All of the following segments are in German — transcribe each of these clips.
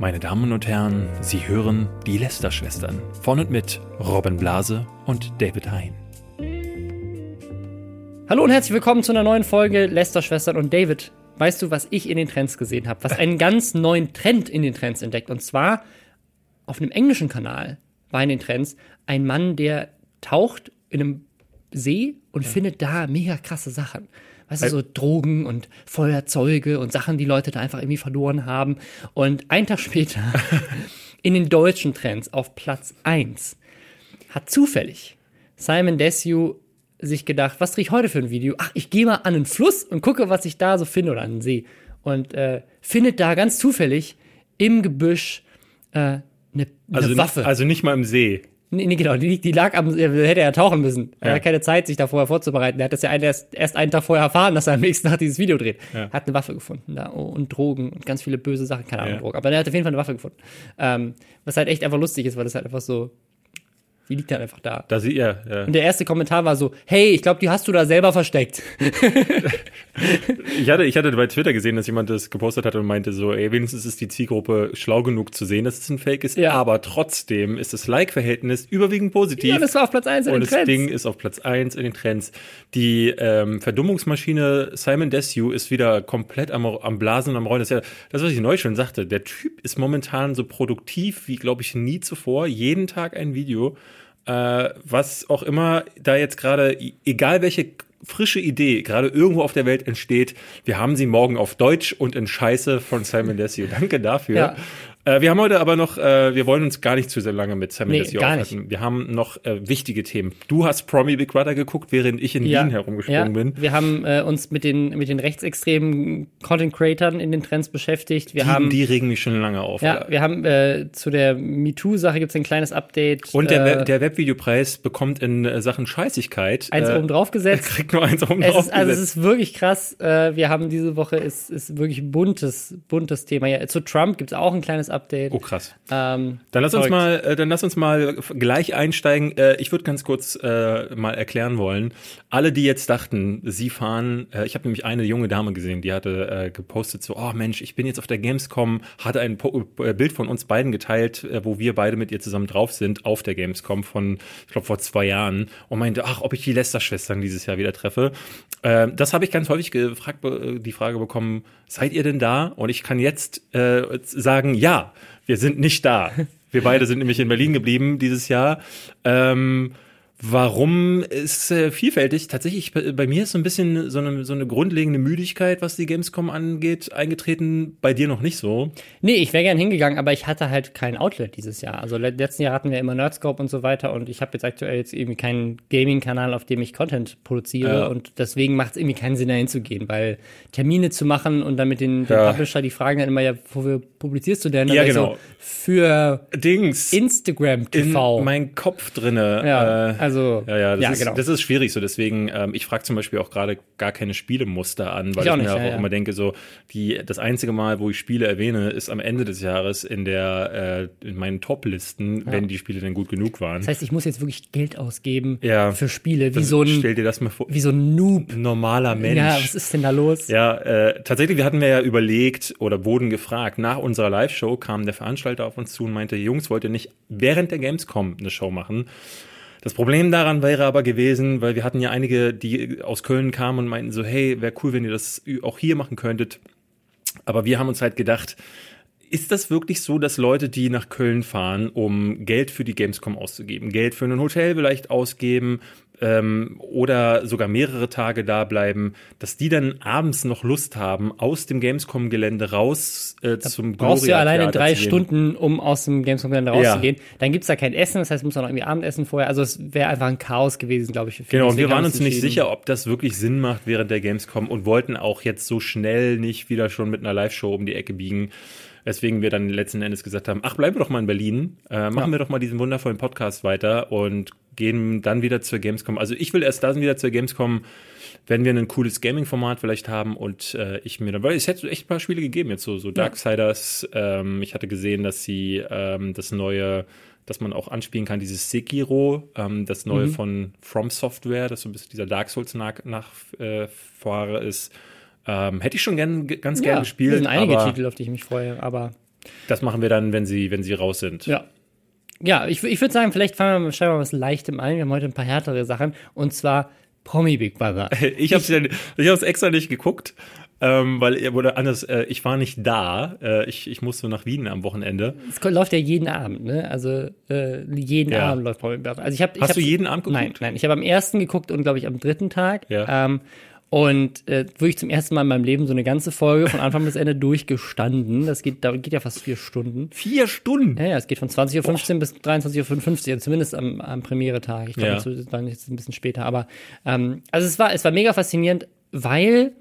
Meine Damen und Herren, Sie hören die Lester-Schwestern von und mit Robin Blase und David Hein. Hallo und herzlich willkommen zu einer neuen Folge Lester-Schwestern und David. Weißt du, was ich in den Trends gesehen habe? Was einen ganz neuen Trend in den Trends entdeckt. Und zwar auf einem englischen Kanal war in den Trends ein Mann, der taucht in einem See und ja. findet da mega krasse Sachen. Weißt du, so Drogen und Feuerzeuge und Sachen, die Leute da einfach irgendwie verloren haben. Und ein Tag später, in den deutschen Trends auf Platz 1, hat zufällig Simon Desue sich gedacht, was drehe ich heute für ein Video? Ach, ich gehe mal an einen Fluss und gucke, was ich da so finde oder an einen See. Und äh, findet da ganz zufällig im Gebüsch äh, eine, eine also Waffe. also nicht mal im See. Nee, nee, genau, die, die lag am, hätte er tauchen müssen. Er hat keine Zeit, sich da vorher vorzubereiten. Er hat das ja erst, erst einen Tag vorher erfahren, dass er am nächsten Tag dieses Video dreht. Ja. Hat eine Waffe gefunden da oh, und Drogen und ganz viele böse Sachen, keine Ahnung, ja. Drogen. Aber er hat auf jeden Fall eine Waffe gefunden. Ähm, was halt echt einfach lustig ist, weil das halt einfach so die liegt halt einfach da. Da sie, ja, ja. Und der erste Kommentar war so, hey, ich glaube, die hast du da selber versteckt. ich, hatte, ich hatte bei Twitter gesehen, dass jemand das gepostet hat und meinte so, ey, wenigstens ist die Zielgruppe schlau genug zu sehen, dass es ein Fake ist, ja. aber trotzdem ist das Like-Verhältnis überwiegend positiv. Ja, das war auf Platz 1 in den Trends. Und das Ding ist auf Platz 1 in den Trends. Die ähm, Verdummungsmaschine Simon Desue ist wieder komplett am, am Blasen und am Rollen. Das ist ja das, was ich neu schon sagte. Der Typ ist momentan so produktiv wie, glaube ich, nie zuvor. Jeden Tag ein Video äh, was auch immer da jetzt gerade, egal welche frische Idee gerade irgendwo auf der Welt entsteht, wir haben sie morgen auf Deutsch und in Scheiße von Simon Desio. Danke dafür. Ja. Äh, wir haben heute aber noch, äh, wir wollen uns gar nicht zu sehr lange mit Simon nee, Desio aufhalten. Wir haben noch äh, wichtige Themen. Du hast Promi Big Brother geguckt, während ich in ja. Wien herumgesprungen ja. bin. Wir haben äh, uns mit den, mit den rechtsextremen Content Creatern in den Trends beschäftigt. Wir die, haben, die regen mich schon lange auf. Ja, wir haben äh, zu der MeToo-Sache gibt es ein kleines Update. Und der, Web, der Webvideopreis bekommt in äh, Sachen Scheißigkeit eins oben drauf gesetzt. Kriegt nur eins oben drauf gesetzt. Also es ist wirklich krass. wir haben diese Woche ist, ist wirklich buntes, buntes Thema. Ja, zu Trump gibt es auch ein kleines Update. Oh krass. Ähm, dann lass uns mal, äh, dann lass uns mal gleich einsteigen. Äh, ich würde ganz kurz äh, mal erklären wollen. Alle, die jetzt dachten, sie fahren, äh, ich habe nämlich eine junge Dame gesehen, die hatte äh, gepostet so, oh Mensch, ich bin jetzt auf der Gamescom, hatte ein po äh, Bild von uns beiden geteilt, wo wir beide mit ihr zusammen drauf sind auf der Gamescom von, ich glaube vor zwei Jahren und meinte, ach, ob ich die Lester-Schwestern dieses Jahr wieder treffe. Äh, das habe ich ganz häufig gefragt, die Frage bekommen, seid ihr denn da? Und ich kann jetzt sagen, ja. Wir sind nicht da. Wir beide sind nämlich in Berlin geblieben dieses Jahr. Ähm, Warum ist äh, vielfältig? Tatsächlich, bei, mir ist so ein bisschen so eine, so eine grundlegende Müdigkeit, was die Gamescom angeht, eingetreten. Bei dir noch nicht so? Nee, ich wäre gern hingegangen, aber ich hatte halt kein Outlet dieses Jahr. Also letzten Jahr hatten wir immer Nerdscope und so weiter und ich habe jetzt aktuell jetzt irgendwie keinen Gaming-Kanal, auf dem ich Content produziere ja. und deswegen macht es irgendwie keinen Sinn, da hinzugehen, weil Termine zu machen und dann mit den, den ja. Publisher, die fragen dann immer, ja, wo publizierst du denn? ja, genau. So, für Dings. Instagram TV. In mein Kopf drinne. Ja. Äh, also, ja, ja, das, ja, ist, genau. das ist schwierig so. Deswegen, ähm, ich frage zum Beispiel auch gerade gar keine Spielemuster an, weil ich, ich mir nicht, auch, ja, immer denke, so, die, das einzige Mal, wo ich Spiele erwähne, ist am Ende des Jahres in der, äh, in meinen Top-Listen, wenn die Spiele dann gut genug waren. Das heißt, ich muss jetzt wirklich Geld ausgeben für Spiele, wie so ein, stell dir das mal vor, wie so ein Noob. Normaler Mensch. Ja, was ist denn da los? Ja, äh, tatsächlich, wir hatten wir ja überlegt oder wurden gefragt, nach unserer Live-Show kam der Veranstalter auf uns zu und meinte, Jungs, wollt ihr nicht während der Gamescom eine Show machen? Das Problem daran wäre aber gewesen, weil wir hatten ja einige, die aus Köln kamen und meinten so, hey, wäre cool, wenn ihr das auch hier machen könntet. Aber wir haben uns halt gedacht, ist das wirklich so, dass Leute, die nach Köln fahren, um Geld für die Gamescom auszugeben, Geld für ein Hotel vielleicht ausgeben, ähm, oder sogar mehrere Tage da bleiben, dass die dann abends noch Lust haben, aus dem Gamescom-Gelände raus äh, zum Gloria Brauchst du ja alleine drei Stunden, um aus dem Gamescom-Gelände rauszugehen. Ja. Dann gibt's da kein Essen, das heißt, muss auch noch irgendwie Abendessen vorher. Also es wäre einfach ein Chaos gewesen, glaube ich. Genau, und wir waren uns nicht sicher, ob das wirklich Sinn macht während der Gamescom und wollten auch jetzt so schnell nicht wieder schon mit einer Live-Show um die Ecke biegen. Weswegen wir dann letzten Endes gesagt haben, ach, bleiben wir doch mal in Berlin, äh, machen ja. wir doch mal diesen wundervollen Podcast weiter und gehen dann wieder zur Gamescom. Also ich will erst da wieder zur Gamescom, wenn wir ein cooles Gaming-Format vielleicht haben und äh, ich mir dann, weil es hätte echt ein paar Spiele gegeben, jetzt so, so Darksiders. Ja. Ähm, ich hatte gesehen, dass sie ähm, das neue dass man auch anspielen kann, dieses Sekiro, ähm, das neue mhm. von From Software, das so ein bisschen dieser Dark Souls Nachfahre äh, ist. Ähm, hätte ich schon gern, ganz ja, gern gespielt. Es sind einige Titel, auf die ich mich freue, aber Das machen wir dann, wenn sie, wenn sie raus sind. Ja. Ja, ich, ich würde sagen, vielleicht fangen wir wir mal was Leichtem ein. Wir haben heute ein paar härtere Sachen. Und zwar Promi Big Brother. Ich habe es extra nicht geguckt, ähm, weil oder anders, äh, ich war nicht da. Äh, ich, ich musste nach Wien am Wochenende. Es läuft ja jeden Abend, ne? Also äh, jeden Ja. Abend läuft Promi Big Brother. Also ich hab, ich Hast du jeden Abend geguckt? Nein, nein. Ich habe am ersten geguckt und glaube ich am dritten Tag. Ja. Ähm, und äh, wirklich zum ersten Mal in meinem Leben so eine ganze Folge von Anfang bis Ende durchgestanden. Das geht, da geht ja fast vier Stunden. Vier Stunden. Ja, ja, es geht von 20.15 Uhr bis 23.55 Uhr, also zumindest am, am Premiere-Tag. Ich glaube, Ja. das war jetzt ein bisschen später. Aber ähm, also es war, es war mega faszinierend, weil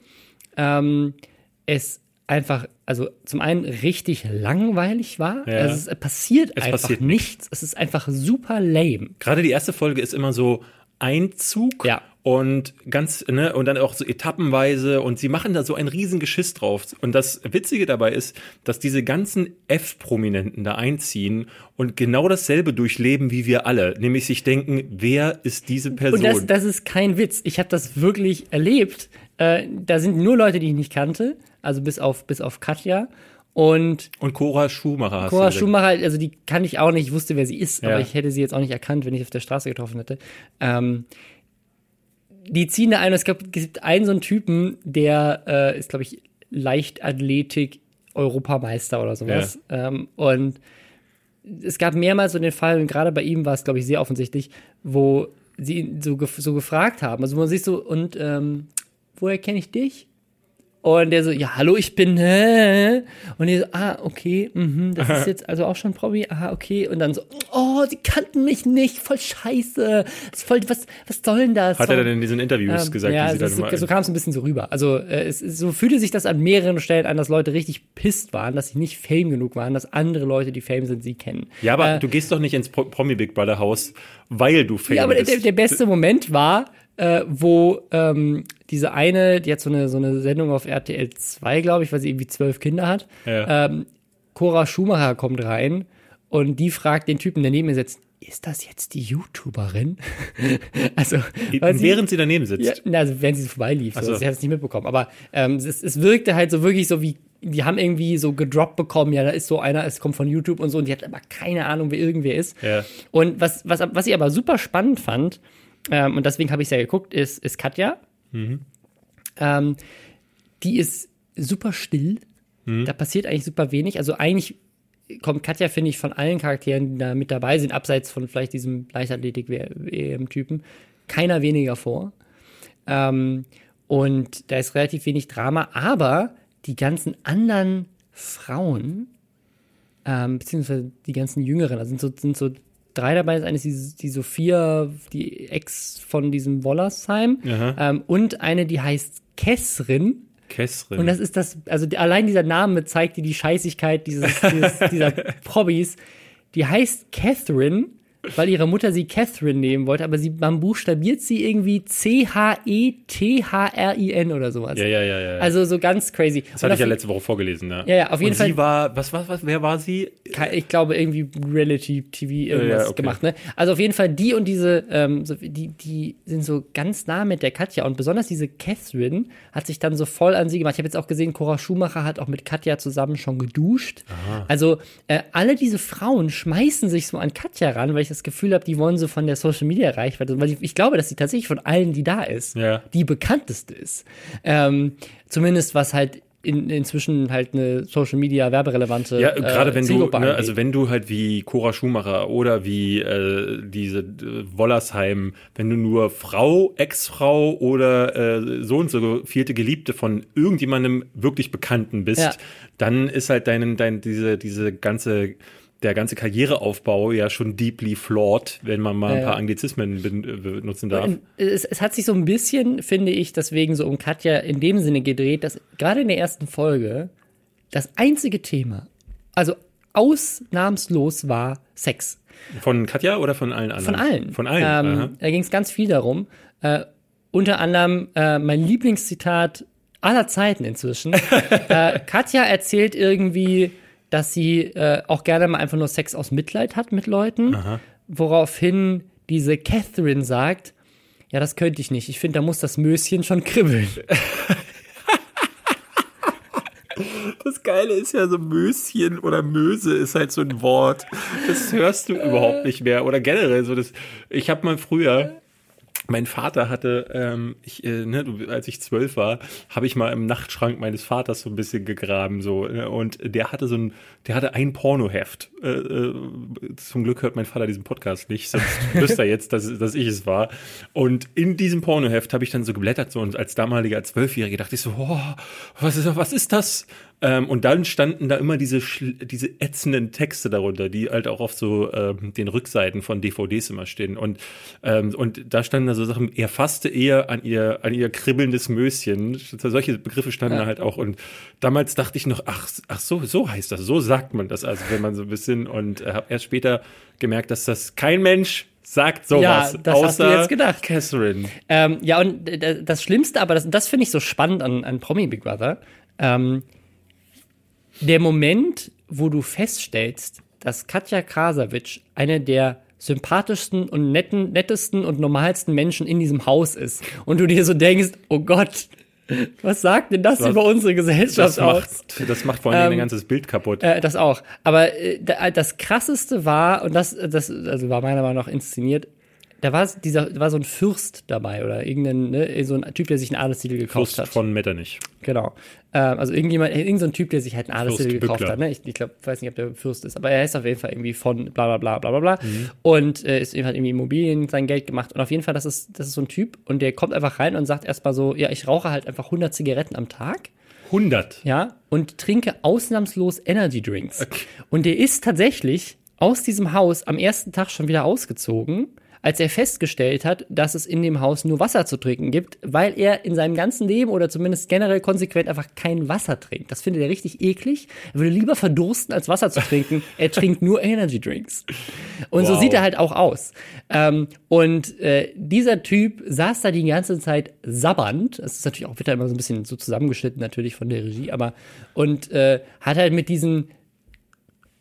ähm, es einfach, also zum einen richtig langweilig war. Ja. Also es passiert Es einfach passiert nichts. Es ist einfach super lame. Gerade die erste Folge ist immer so Einzug Ja. Und ganz, ne, und dann auch so etappenweise und sie machen da so ein riesen Geschiss drauf. Und das Witzige dabei ist, dass diese ganzen F-Prominenten da einziehen und genau dasselbe durchleben wie wir alle. Nämlich sich denken, wer ist diese Person? Und das, das ist kein Witz. Ich habe das wirklich erlebt. Äh, da sind nur Leute, die ich nicht kannte, also bis auf, bis auf Katja. Und Und Cora Schumacher hast Cora. Schumacher, also die kann ich auch nicht, ich wusste, wer sie ist, Ja. aber ich hätte sie jetzt auch nicht erkannt, wenn ich auf der Straße getroffen hätte. Ähm, die ziehen da ein, es gab, es gibt einen so einen Typen, der äh, ist, glaube ich, Leichtathletik Europameister oder sowas. Ähm, und es gab mehrmals so den Fall, und gerade bei ihm war es, glaube ich, sehr offensichtlich, wo sie ihn so, gef so gefragt haben. Also man sieht so, und ähm, woher kenne ich dich? Und der so, ja, hallo, ich bin, hä? Und die so, ah, okay, mhm, das ist jetzt also auch schon Promi, ah, okay. Und dann so, oh, sie kannten mich nicht, voll scheiße. Das ist voll, was, was soll denn das? Hat er dann in diesen Interviews Ähm, gesagt, ja, ist so, so kam es ein bisschen so rüber. Also äh, es, so fühlte sich das an mehreren Stellen an, dass Leute richtig pisst waren, dass sie nicht Fame genug waren, dass andere Leute, die Fame sind, sie kennen. Ja, aber Äh, du gehst doch nicht ins Pro Promi Big Brother Haus, weil du Fan ja, aber der, bist. der beste Moment war, äh, wo ähm, diese eine, die hat so eine, so eine Sendung auf RTL 2, glaube ich, weil sie irgendwie zwölf Kinder hat. Ja. Ähm, Cora Schumacher kommt rein und die fragt den Typen, der neben ihr sitzt, ist das jetzt die YouTuberin? also, sie- Während sie daneben sitzt. ja, na, also während sie so vorbeilief. So. So. Sie hat es nicht mitbekommen. Aber ähm, es, es wirkte halt so wirklich so wie, die haben irgendwie so gedroppt bekommen, ja, da ist so einer, es kommt von YouTube und so, und die hat aber keine Ahnung, wer irgendwer ist. Ja. Und was, was, was ich aber super spannend fand, ähm, und deswegen habe ich es ja geguckt, ist, ist Katja. Ähm, die ist super still. Da passiert eigentlich super wenig. Also eigentlich kommt Katja, finde ich, von allen Charakteren, die da mit dabei sind, abseits von vielleicht diesem Leichtathletik-EM-Typen, keiner weniger vor. Ähm, und da ist relativ wenig Drama, aber die ganzen anderen Frauen, ähm, beziehungsweise die ganzen Jüngeren, also sind so, sind so drei dabei. Das eine ist die, die Sophia, die Ex von diesem Wollersheim, ähm, und eine, die heißt Kessrin. Kessrin. Und das ist das, also allein dieser Name zeigt dir die Scheißigkeit dieses, dieses, dieser Probbys. Die heißt Catherine, weil ihre Mutter sie Catherine nehmen wollte, aber sie, man buchstabiert sie irgendwie C-H-E-T-H-R-I-N oder sowas. ja, ja, ja, ja. Also so ganz crazy. das hatte ich ja letzte Woche vorgelesen, ja. Ja, ja, auf jeden Und Fall. sie war, was, was, was, wer war sie? ich glaube, irgendwie Reality-TV irgendwas Ja, okay. gemacht, ne? Also auf jeden Fall die und diese, ähm, so, die, die sind so ganz nah mit der Katja und besonders diese Catherine hat sich dann so voll an sie gemacht. Ich habe jetzt auch gesehen, Cora Schumacher hat auch mit Katja zusammen schon geduscht. Also äh, alle diese Frauen schmeißen sich so an Katja ran, weil ich das Gefühl habe, die wollen so von der Social-Media-Reichweite, weil ich, ich glaube, dass sie tatsächlich von allen, die da ist, Ja. die bekannteste ist. Ähm, zumindest was halt in, inzwischen halt eine Social Media werberelevante Ja, gerade äh, wenn du, ne, also wenn du halt wie Cora Schumacher oder wie äh, diese äh, Wollersheim, wenn du nur Frau, Ex-Frau oder äh, so und so vierte Geliebte von irgendjemandem wirklich Bekannten bist, Ja. dann ist halt dein, dein, diese, diese ganze, der ganze Karriereaufbau ja schon deeply flawed, wenn man mal ein paar. Anglizismen äh, benutzen darf. Es, es hat sich so ein bisschen, finde ich, deswegen so um Katja in dem Sinne gedreht, dass gerade in der ersten Folge das einzige Thema, also ausnahmslos war Sex. Von Katja oder von allen anderen? Von allen. Von allen. Ähm, da ging es ganz viel darum. Äh, unter anderem äh, mein Lieblingszitat aller Zeiten inzwischen. äh, Katja erzählt irgendwie, dass sie äh, auch gerne mal einfach nur Sex aus Mitleid hat mit Leuten, woraufhin diese Catherine sagt, ja, das könnte ich nicht. Ich finde, da muss das Möschen schon kribbeln. Das Geile ist ja so Möschen oder Möse ist halt so ein Wort. Das hörst du überhaupt nicht mehr. Oder generell so das. Ich habe mal früher mein Vater hatte, ähm, ich, äh, ne, als ich zwölf war, habe ich mal im Nachtschrank meines Vaters so ein bisschen gegraben so ne, und der hatte so ein, der hatte ein Pornoheft. Äh, äh, zum Glück hört mein Vater diesen Podcast nicht, sonst wüsste er jetzt, dass, dass ich es war. Und in diesem Pornoheft habe ich dann so geblättert so und als damaliger Zwölfjähriger dachte ich so, oh, was ist, was ist das? Ähm, und dann standen da immer diese, diese ätzenden Texte darunter, die halt auch auf so ähm, den Rückseiten von DVDs immer stehen. Und, ähm, und da standen da so Sachen, er fasste eher an ihr, an ihr kribbelndes Möschen. Solche Begriffe standen ja. da halt auch. Und damals dachte ich noch, ach, ach so, so heißt das, so sagt man das, also wenn man so ein bisschen und äh, habe erst später gemerkt, dass das kein Mensch sagt sowas. Ja, das außer hast du jetzt gedacht. Catherine. Ähm, ja, und das Schlimmste, aber das, das finde ich so spannend an, an Promi Big Brother. Ähm, der Moment, wo du feststellst, dass Katja Krasavitsch eine der sympathischsten und netten, nettesten und normalsten Menschen in diesem Haus ist. Und du dir so denkst, oh Gott, was sagt denn das, das über unsere Gesellschaft das aus? Macht, das macht vor allem ähm, ein ganzes Bild kaputt. Äh, das auch. Aber äh, das krasseste war, und das, das also war meiner Meinung nach inszeniert, da war dieser, da war so ein Fürst dabei oder irgendein, ne, so ein Typ, der sich einen Adelstitel gekauft Fürst hat. von Metternich. Genau. Ähm, also irgendjemand, irgendein so Typ, der sich halt einen Adelstitel gekauft hat. Ne? Ich, ich glaube, weiß nicht, ob der Fürst ist, aber er ist auf jeden Fall irgendwie von bla bla bla bla bla bla. Mhm. Und äh, ist hat irgendwie Immobilien sein Geld gemacht. Und auf jeden Fall, das ist, das ist so ein Typ und der kommt einfach rein und sagt erstmal so, ja, ich rauche halt einfach 100 Zigaretten am Tag. 100? Ja, und trinke ausnahmslos Energy Drinks. Okay. Und der ist tatsächlich aus diesem Haus am ersten Tag schon wieder ausgezogen als er festgestellt hat, dass es in dem Haus nur Wasser zu trinken gibt, weil er in seinem ganzen Leben oder zumindest generell konsequent einfach kein Wasser trinkt. Das findet er richtig eklig. Er würde lieber verdursten, als Wasser zu trinken. er trinkt nur Energy Drinks. Und wow. so sieht er halt auch aus. Ähm, und äh, dieser Typ saß da die ganze Zeit sabbernd. Das ist natürlich auch, wird da immer so ein bisschen so zusammengeschnitten natürlich von der Regie, aber und äh, hat halt mit diesen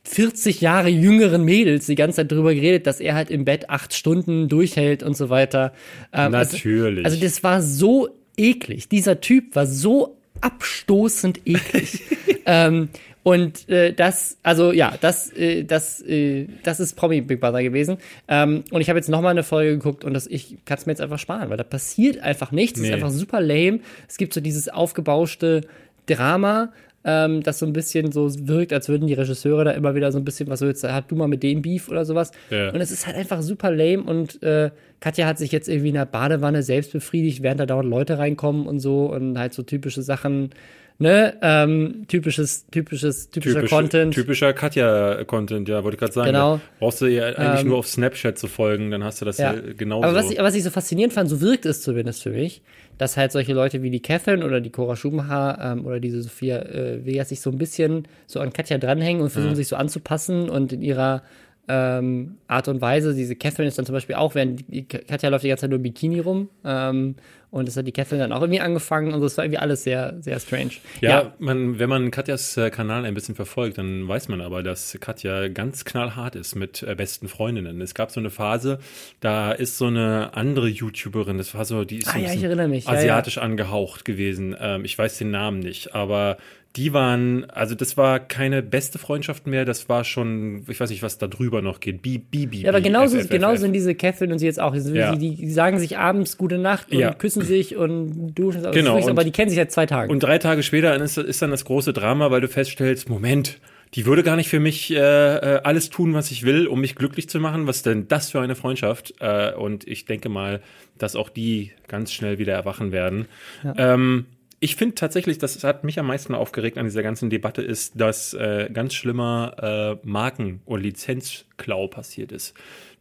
40 Jahre jüngeren Mädels die ganze Zeit drüber geredet, dass er halt im Bett acht Stunden durchhält und so weiter. Ähm, also, Natürlich. Also, also das war so eklig. Dieser Typ war so abstoßend eklig. ähm, und äh, das, also ja, das, äh, das, äh, das ist Promi Big Brother gewesen. Ähm, und ich habe jetzt nochmal eine Folge geguckt und das, ich kann es mir jetzt einfach sparen, weil da passiert einfach nichts. Es nee. ist einfach super lame. Es gibt so dieses aufgebauschte Drama, ähm, das so ein bisschen so wirkt, als würden die Regisseure da immer wieder so ein bisschen was so jetzt, hat du mal mit dem Beef oder sowas. Ja. Und es ist halt einfach super lame und äh, Katja hat sich jetzt irgendwie in der Badewanne selbst befriedigt, während da dauernd Leute reinkommen und so und halt so typische Sachen ne, ähm, typisches, typisches, typischer Typisch, Content. Typischer Katja-Content, ja, wollte ich gerade sagen. Genau. brauchst du ihr eigentlich ähm, nur auf Snapchat zu folgen, dann hast du das ja, ja genau Aber was ich, was ich so faszinierend fand, so wirkt es zumindest für mich, dass halt solche Leute wie die Catherine oder die Cora Schumacher ähm, oder diese Sophia äh, Vegas sich so ein bisschen so an Katja dranhängen und versuchen, ja. sich so anzupassen und in ihrer ähm, Art und Weise. Diese Catherine ist dann zum Beispiel auch, während die Katja läuft die ganze Zeit nur Bikini rum. Ähm, und das hat die Catherine dann auch irgendwie angefangen und das war irgendwie alles sehr, sehr strange. Ja, ja. Man, wenn man Katjas äh, Kanal ein bisschen verfolgt, dann weiß man aber, dass Katja ganz knallhart ist mit äh, besten Freundinnen. Es gab so eine Phase, da ist so eine andere YouTuberin, das war so, die ist ah, so ja, erinnere mich. asiatisch ja, angehaucht gewesen. Ähm, ich weiß den Namen nicht, aber die waren, also das war keine beste Freundschaft mehr, das war schon, ich weiß nicht, was da drüber noch geht. Bibi. Ja, aber genauso, genauso sind diese Catherine und sie jetzt auch. Ja. Die, die, sagen sich abends gute Nacht und ja. küssen sich und duschen sich. Genau. aber die kennen sich seit zwei Tagen. Und drei Tage später ist, ist dann das große Drama, weil du feststellst, Moment, die würde gar nicht für mich äh, äh, alles tun, was ich will, um mich glücklich zu machen. Was denn das für eine Freundschaft? Äh, und ich denke mal, dass auch die ganz schnell wieder erwachen werden. Ja. Ähm, ich finde tatsächlich, das hat mich am meisten aufgeregt an dieser ganzen Debatte, ist, dass äh, ganz schlimmer äh, Marken- und Lizenzklau passiert ist.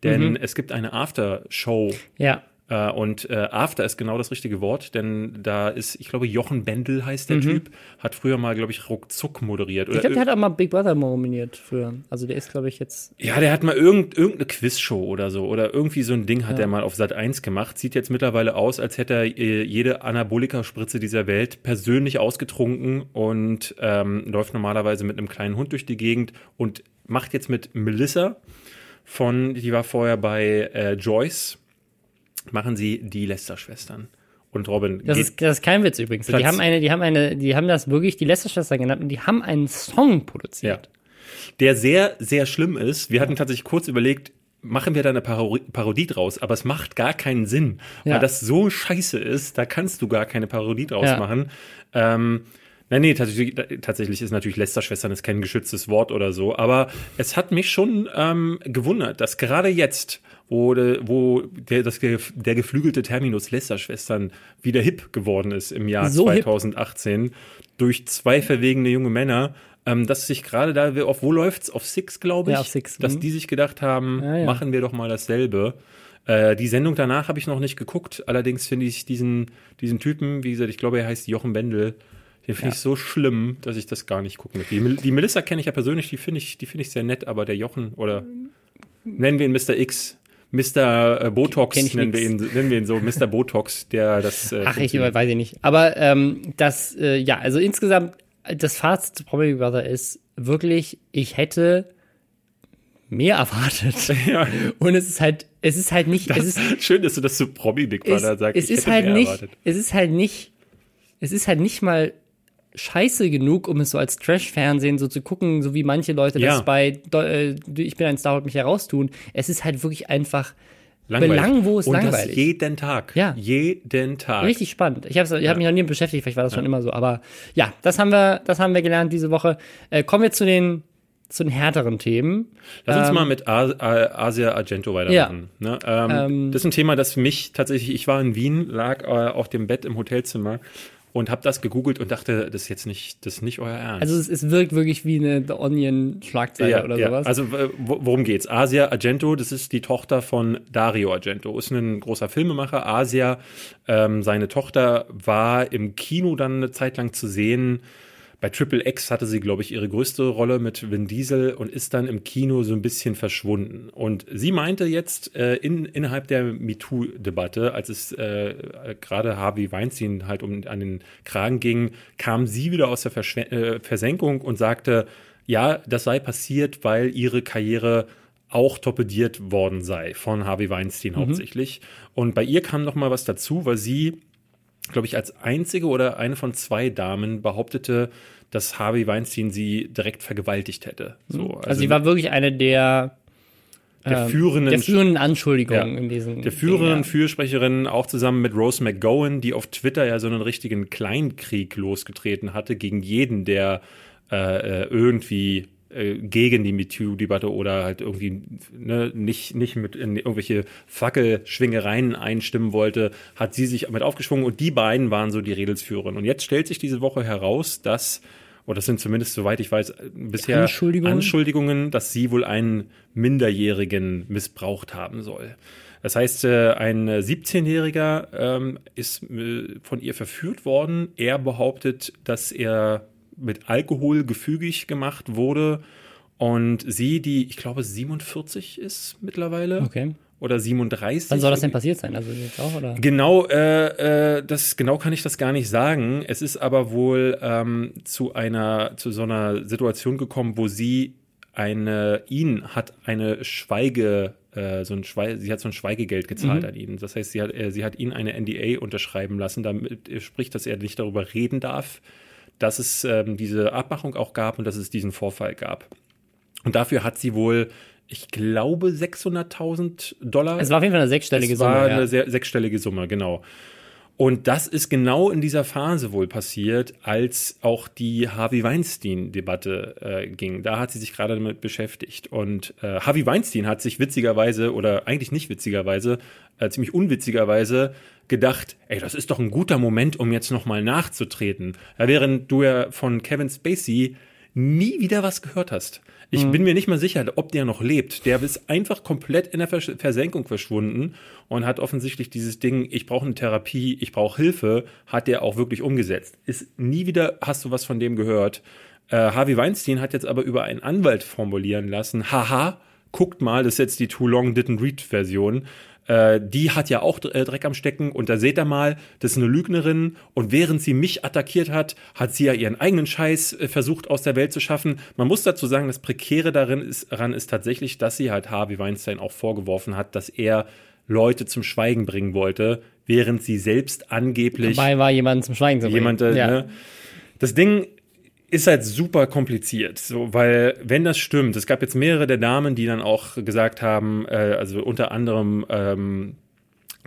Denn mhm. es gibt eine Aftershow. Ja. Äh, und äh, After ist genau das richtige Wort, denn da ist, ich glaube, Jochen Bendel heißt der mhm. Typ, hat früher mal, glaube ich, Ruckzuck moderiert. Oder ich glaube, der hat auch mal Big Brother nominiert früher. Also der ist, glaube ich, jetzt. Ja, der hat mal irgend, irgendeine Quizshow oder so. Oder irgendwie so ein Ding hat ja. er mal auf Sat 1 gemacht. Sieht jetzt mittlerweile aus, als hätte er äh, jede Anabolika-Spritze dieser Welt persönlich ausgetrunken und ähm, läuft normalerweise mit einem kleinen Hund durch die Gegend und macht jetzt mit Melissa von, die war vorher bei äh, Joyce machen sie die Lester-Schwestern. und Robin. Das ist, das ist kein Witz übrigens. Die haben eine, die haben eine, die haben das wirklich die Lester-Schwestern genannt und die haben einen Song produziert. Ja. Der sehr, sehr schlimm ist. Wir hatten tatsächlich kurz überlegt, machen wir da eine Paro Parodie draus, aber es macht gar keinen Sinn, Ja. weil das so scheiße ist, da kannst du gar keine Parodie draus Ja. machen. Ähm, Nein, nee, tatsächlich, tatsächlich ist natürlich Lästerschwestern ist kein geschütztes Wort oder so, aber es hat mich schon ähm, gewundert, dass gerade jetzt, wo, wo der, das, der geflügelte Terminus Lästerschwestern wieder hip geworden ist im Jahr So hip. 2018 durch zwei verwegene junge Männer, ähm, dass sich gerade da, auf wo läuft's? Auf Six, glaube ich, Ja, auf Six, dass mhm. die sich gedacht haben, Ja, ja. machen wir doch mal dasselbe. Äh, die Sendung danach habe ich noch nicht geguckt. Allerdings finde ich diesen, diesen Typen, wie gesagt, ich glaube, er heißt Jochen Bendel, den finde Ja. ich so schlimm, dass ich das gar nicht gucken möchte. Die, Mel- die Melissa kenne ich ja persönlich, die finde ich, die finde ich sehr nett, aber der Jochen oder nennen wir ihn Mr. X, Mr. äh, Botox, nennen wir, ihn, nennen wir ihn so, Mr. Botox, der das. Äh, Ach, ich weiß ich nicht. Aber ähm, das, äh, ja, also insgesamt, das Fazit zu Promi Brother ist wirklich, ich hätte mehr erwartet. Ja. Und es ist halt, es ist halt nicht, es ist, Schön, dass du das zu Promi Big es, Brother sagst. es ist halt nicht, erwartet. es ist halt nicht, es ist halt nicht mal scheiße genug, um es so als Trash-Fernsehen so zu gucken, so wie manche Leute Ja. das bei äh, Ich bin ein Star mich heraustun. Es ist halt wirklich einfach Langweilig. belanglos Und langweilig. das jeden Tag. Ja. Jeden Tag. Richtig spannend. Ich habe ich hab mich noch nie beschäftigt, vielleicht war das schon immer so. Aber ja, das haben wir, das haben wir gelernt diese Woche. Äh, kommen wir zu den, zu den härteren Themen. Lass uns Ähm, mal mit A A Asia Argento weitermachen. Ne? Ähm, Ähm, das ist ein Thema, das mich tatsächlich, ich war in Wien, lag äh, auf dem Bett im Hotelzimmer und habe das gegoogelt und dachte, das ist jetzt nicht, das ist nicht euer Ernst. Also es, es wirkt wirklich wie eine The Onion-Schlagzeile oder sowas. Also äh, wo- worum geht's? Asia Argento, das ist die Tochter von Dario Argento, ist ein großer Filmemacher. Asia, ähm, seine Tochter war im Kino dann eine Zeit lang zu sehen. Bei Triple X hatte sie, glaube ich, ihre größte Rolle mit Vin Diesel und ist dann im Kino so ein bisschen verschwunden. Und sie meinte jetzt äh, in, innerhalb der MeToo-Debatte, als es äh, gerade Harvey Weinstein halt um an den Kragen ging, kam sie wieder aus der Verschw äh, Versenkung und sagte, ja, das sei passiert, weil ihre Karriere auch torpediert worden sei von Harvey Weinstein hauptsächlich. Und bei ihr kam noch mal was dazu, weil sie glaube ich, als einzige oder eine von zwei Damen behauptete, dass Harvey Weinstein sie direkt vergewaltigt hätte. So, also, sie war wirklich eine der, der ähm, führenden, der führenden Anschuldigungen Ja. in diesen. der führenden Fürsprecherin, auch zusammen mit Rose McGowan, die auf Twitter ja so einen richtigen Kleinkrieg losgetreten hatte gegen jeden, der äh, äh, irgendwie äh, gegen die MeToo-Debatte oder halt irgendwie ne, nicht, nicht mit in irgendwelche Fackelschwingereien einstimmen wollte, hat sie sich mit aufgeschwungen und die beiden waren so die Redelsführerin. Und jetzt stellt sich diese Woche heraus, dass, oder das sind zumindest, soweit ich weiß, bisher Anschuldigungen? Anschuldigungen, dass sie wohl einen Minderjährigen missbraucht haben soll. Das heißt, äh, ein 17-Jähriger ähm, ist äh, von ihr verführt worden. Er behauptet, dass er mit Alkohol gefügig gemacht wurde und sie, die, ich glaube, 47 ist mittlerweile Okay. oder 37. Wann soll das denn passiert sein? Also jetzt auch, oder? Genau, äh, äh, das genau kann ich das gar nicht sagen. Es ist aber wohl ähm, zu einer zu so einer Situation gekommen, wo sie eine ihn hat eine Schweige äh, so ein Schweige, sie hat so ein Schweigegeld gezahlt Mhm. an ihn. Das heißt, sie hat äh, sie hat ihn eine NDA unterschreiben lassen, damit äh, spricht, dass er nicht darüber reden darf, dass es ähm, diese Abmachung auch gab und dass es diesen Vorfall gab. Und dafür hat sie wohl, ich glaube, 600.000 Dollar Es war auf jeden Fall eine sechsstellige es war Summe. Ja. eine sehr, sechsstellige Summe, genau. Und das ist genau in dieser Phase wohl passiert, als auch die Harvey Weinstein-Debatte äh, ging. Da hat sie sich gerade damit beschäftigt. Und äh, Harvey Weinstein hat sich witzigerweise, oder eigentlich nicht witzigerweise, äh, ziemlich unwitzigerweise gedacht, ey, das ist doch ein guter Moment, um jetzt nochmal nachzutreten. Während du ja von Kevin Spacey nie wieder was gehört hast. Ich bin mir nicht mal sicher, ob der noch lebt. Der ist einfach komplett in der Vers Versenkung verschwunden und hat offensichtlich dieses Ding, ich brauche eine Therapie, ich brauche Hilfe, hat der auch wirklich umgesetzt. Ist nie wieder hast du was von dem gehört. Äh, Harvey Weinstein hat jetzt aber über einen Anwalt formulieren lassen, haha, guckt mal, das ist jetzt die Too Long Didn't Read Version. Äh, die hat ja auch äh, Dreck am Stecken und da seht ihr mal, das ist eine Lügnerin und während sie mich attackiert hat, hat sie ja ihren eigenen Scheiß äh, versucht aus der Welt zu schaffen. Man muss dazu sagen, das Prekäre darin ist, daran ist tatsächlich, dass sie halt Harvey Weinstein auch vorgeworfen hat, dass er Leute zum Schweigen bringen wollte, während sie selbst angeblich Dabei war jemand zum Schweigen zu bringen. jemand, äh, ja. ne? Das Ding ist halt super kompliziert, so, weil wenn das stimmt, es gab jetzt mehrere der Damen, die dann auch gesagt haben, äh, also unter anderem ähm,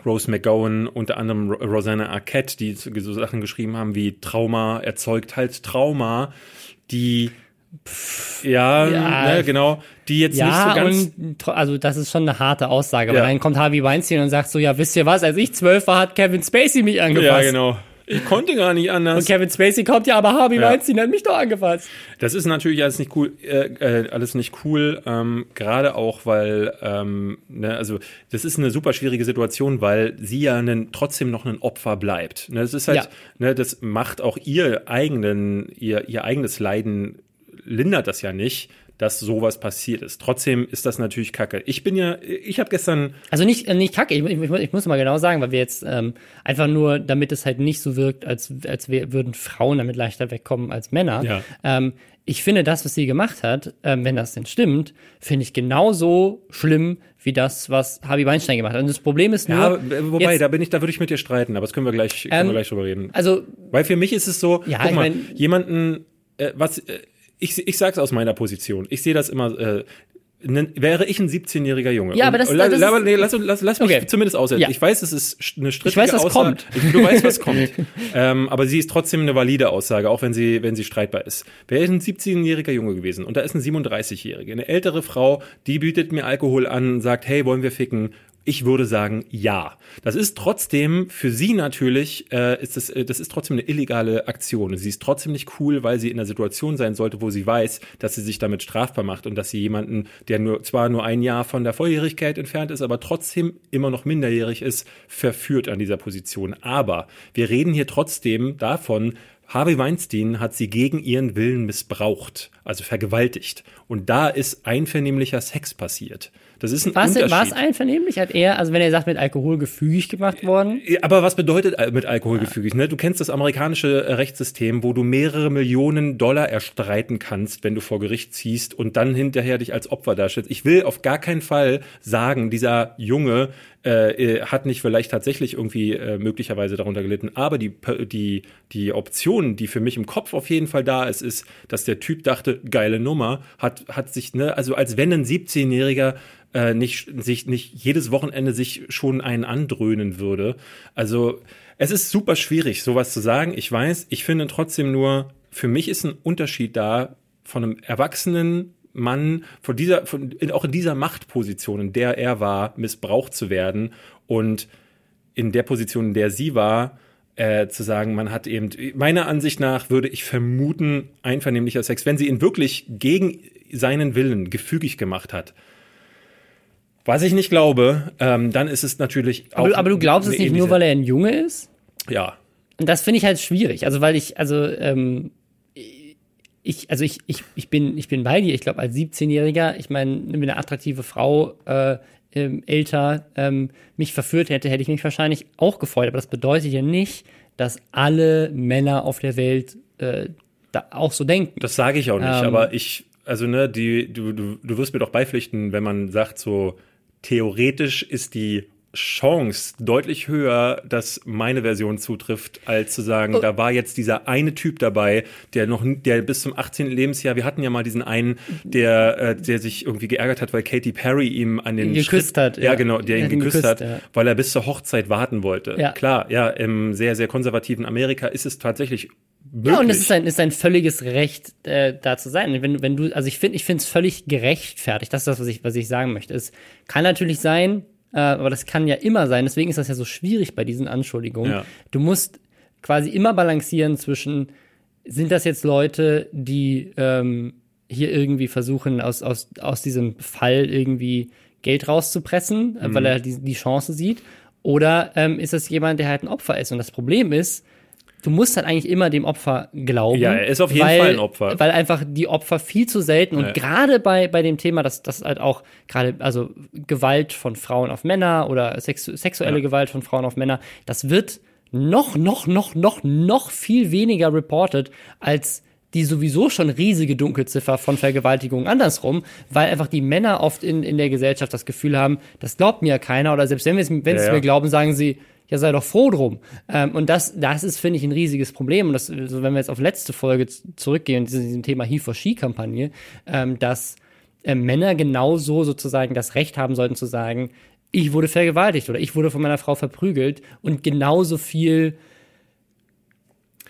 Rose McGowan, unter anderem Ro- Rosanna Arquette, die so Sachen geschrieben haben wie Trauma erzeugt halt Trauma, die ja, Ja. ne, genau, die jetzt Ja, nicht so ganz und also das ist schon eine harte Aussage. Ja. Weil dann kommt Harvey Weinstein und sagt so, ja, wisst ihr was, als ich zwölf war, hat Kevin Spacey mich angefasst. ja, genau. Ich konnte gar nicht anders. Und Kevin Spacey kommt ja, aber Harvey Ja. Weinstein hat mich doch angefasst. Das ist natürlich alles nicht cool, äh, äh, alles nicht cool, ähm, gerade auch, weil, ähm, ne, also das ist eine super schwierige Situation, weil sie ja nen, trotzdem noch ein Opfer bleibt. Ne, das ist halt, Ja. ne, das macht auch ihr eigenen, ihr, ihr eigenes Leiden lindert das ja nicht, dass sowas passiert ist. Trotzdem ist das natürlich Kacke. Ich bin ja, ich habe gestern Also nicht, äh, nicht kacke, ich, ich, ich muss mal genau sagen, weil wir jetzt ähm, einfach nur, damit es halt nicht so wirkt, als, als wir, würden Frauen damit leichter wegkommen als Männer. Ja. Ähm, ich finde das, was sie gemacht hat, ähm, wenn das denn stimmt, finde ich genauso schlimm wie das, was Harvey Weinstein gemacht hat. Und das Problem ist nur, Ja, wobei, jetzt, da bin ich, da würde ich mit dir streiten, aber das können wir gleich, können Ähm, wir gleich drüber reden. also Weil für mich ist es so, Ja, guck ich mal, mein- jemanden, äh, was, äh, ich, ich sag's aus meiner Position. Ich sehe das immer, äh, nen- wäre ich ein 17-jähriger Junge. Ja, aber das- und la- das la- ist- nee, lass, lass, lass mich Okay. zumindest aussetzen. Ja. Ich weiß, es ist eine strittige Ich weiß, was Aussage. kommt. Ich, du weißt, was kommt. ähm, aber sie ist trotzdem eine valide Aussage, auch wenn sie, wenn sie streitbar ist. Wäre ich ein 17-jähriger Junge gewesen und da ist eine 37-jährige, eine ältere Frau, die bietet mir Alkohol an und sagt, hey, wollen wir ficken? Ich würde sagen, ja. Das ist trotzdem für sie natürlich, äh, ist das, äh, das ist trotzdem eine illegale Aktion. Sie ist trotzdem nicht cool, weil sie in einer Situation sein sollte, wo sie weiß, dass sie sich damit strafbar macht und dass sie jemanden, der nur zwar nur ein Jahr von der Volljährigkeit entfernt ist, aber trotzdem immer noch minderjährig ist, verführt an dieser Position. Aber wir reden hier trotzdem davon, Harvey Weinstein hat sie gegen ihren Willen missbraucht, also vergewaltigt. Und da ist einvernehmlicher Sex passiert. Das ist ein was, Unterschied. war es einvernehmlich? Hat er, also wenn er sagt, mit Alkohol gefügig gemacht worden? Ja, Aber was bedeutet al- mit Alkohol gefügig? Ne? Du kennst das amerikanische äh, Rechtssystem, wo du mehrere Millionen Dollar erstreiten kannst, wenn du vor Gericht ziehst und dann hinterher dich als Opfer darstellst. Ich will auf gar keinen Fall sagen, dieser Junge äh, äh, hat nicht vielleicht tatsächlich irgendwie äh, möglicherweise darunter gelitten, aber die, die, die Option, die für mich im Kopf auf jeden Fall da ist, ist, dass der Typ dachte, geile Nummer, hat, hat sich, ne, also als wenn ein 17-Jähriger äh, nicht, sich nicht jedes Wochenende sich schon einen andröhnen würde. Also es ist super schwierig, sowas zu sagen. Ich weiß, ich finde trotzdem nur, für mich ist ein Unterschied da von einem erwachsenen Mann, von dieser, von, auch in dieser Machtposition, in der er war, missbraucht zu werden und in der Position, in der sie war, äh, zu sagen, man hat eben, meiner Ansicht nach würde ich vermuten, einvernehmlicher Sex, wenn sie ihn wirklich gegen seinen Willen gefügig gemacht hat. Was ich nicht glaube, ähm, dann ist es natürlich auch. Aber, aber du glaubst es nicht nur, weil er ein Junge ist? Ja. Und das finde ich halt schwierig. Also, weil ich, also, ähm, ich, also ich, ich, ich bin, ich bin bei dir. Ich glaube, als 17-Jähriger, ich meine, wenn eine attraktive Frau äh, ähm, älter ähm, mich verführt hätte, hätte ich mich wahrscheinlich auch gefreut. Aber das bedeutet ja nicht, dass alle Männer auf der Welt äh, da auch so denken. Das sage ich auch nicht, Ähm. aber ich, also ne, die, du, du, du wirst mir doch beipflichten, wenn man sagt, so theoretisch ist die Chance deutlich höher, dass meine Version zutrifft, als zu sagen, Oh. da war jetzt dieser eine Typ dabei, der noch, der bis zum 18. Lebensjahr, wir hatten ja mal diesen einen, der, äh, der sich irgendwie geärgert hat, weil Katy Perry ihm an den Geküsst Schritt, hat, Ja, ja. genau, der Er ihn geküsst, geküsst, hat, ja. weil er bis zur Hochzeit warten wollte. Ja. Klar, ja, im sehr, sehr konservativen Amerika ist es tatsächlich möglich. Ja, und es ist ein, ist ein völliges Recht, äh, da zu sein. Wenn, wenn du, also ich finde, ich finde es völlig gerechtfertigt. Das ist das, was ich, was ich sagen möchte. Es kann natürlich sein, äh, aber das kann ja immer sein. Deswegen ist das ja so schwierig bei diesen Anschuldigungen. Ja. Du musst quasi immer balancieren zwischen, sind das jetzt Leute, die ähm, hier irgendwie versuchen, aus, aus, aus diesem Fall irgendwie Geld rauszupressen, äh, weil er die, die Chance sieht? Oder ähm, ist das jemand, der halt ein Opfer ist? Und das Problem ist, du musst halt eigentlich immer dem Opfer glauben. Ja, er ist auf jeden weil, Fall ein Opfer. Weil einfach die Opfer viel zu selten und Ja. gerade bei, bei dem Thema, dass das halt auch gerade, also Gewalt von Frauen auf Männer oder sexu sexuelle Ja. Gewalt von Frauen auf Männer, das wird noch, noch, noch, noch, noch viel weniger reported als die sowieso schon riesige Dunkelziffer von Vergewaltigungen andersrum, weil einfach die Männer oft in, in der Gesellschaft das Gefühl haben, das glaubt mir ja keiner oder selbst wenn, wenn ja, es mir glauben, sagen sie, ja, sei doch froh drum. Ähm, und das, das ist, finde ich, ein riesiges Problem. Und das, also wenn wir jetzt auf letzte Folge zurückgehen, diesem, diesem Thema He for She-Kampagne, ähm, dass äh, Männer genauso sozusagen das Recht haben sollten zu sagen, ich wurde vergewaltigt oder ich wurde von meiner Frau verprügelt und genauso viel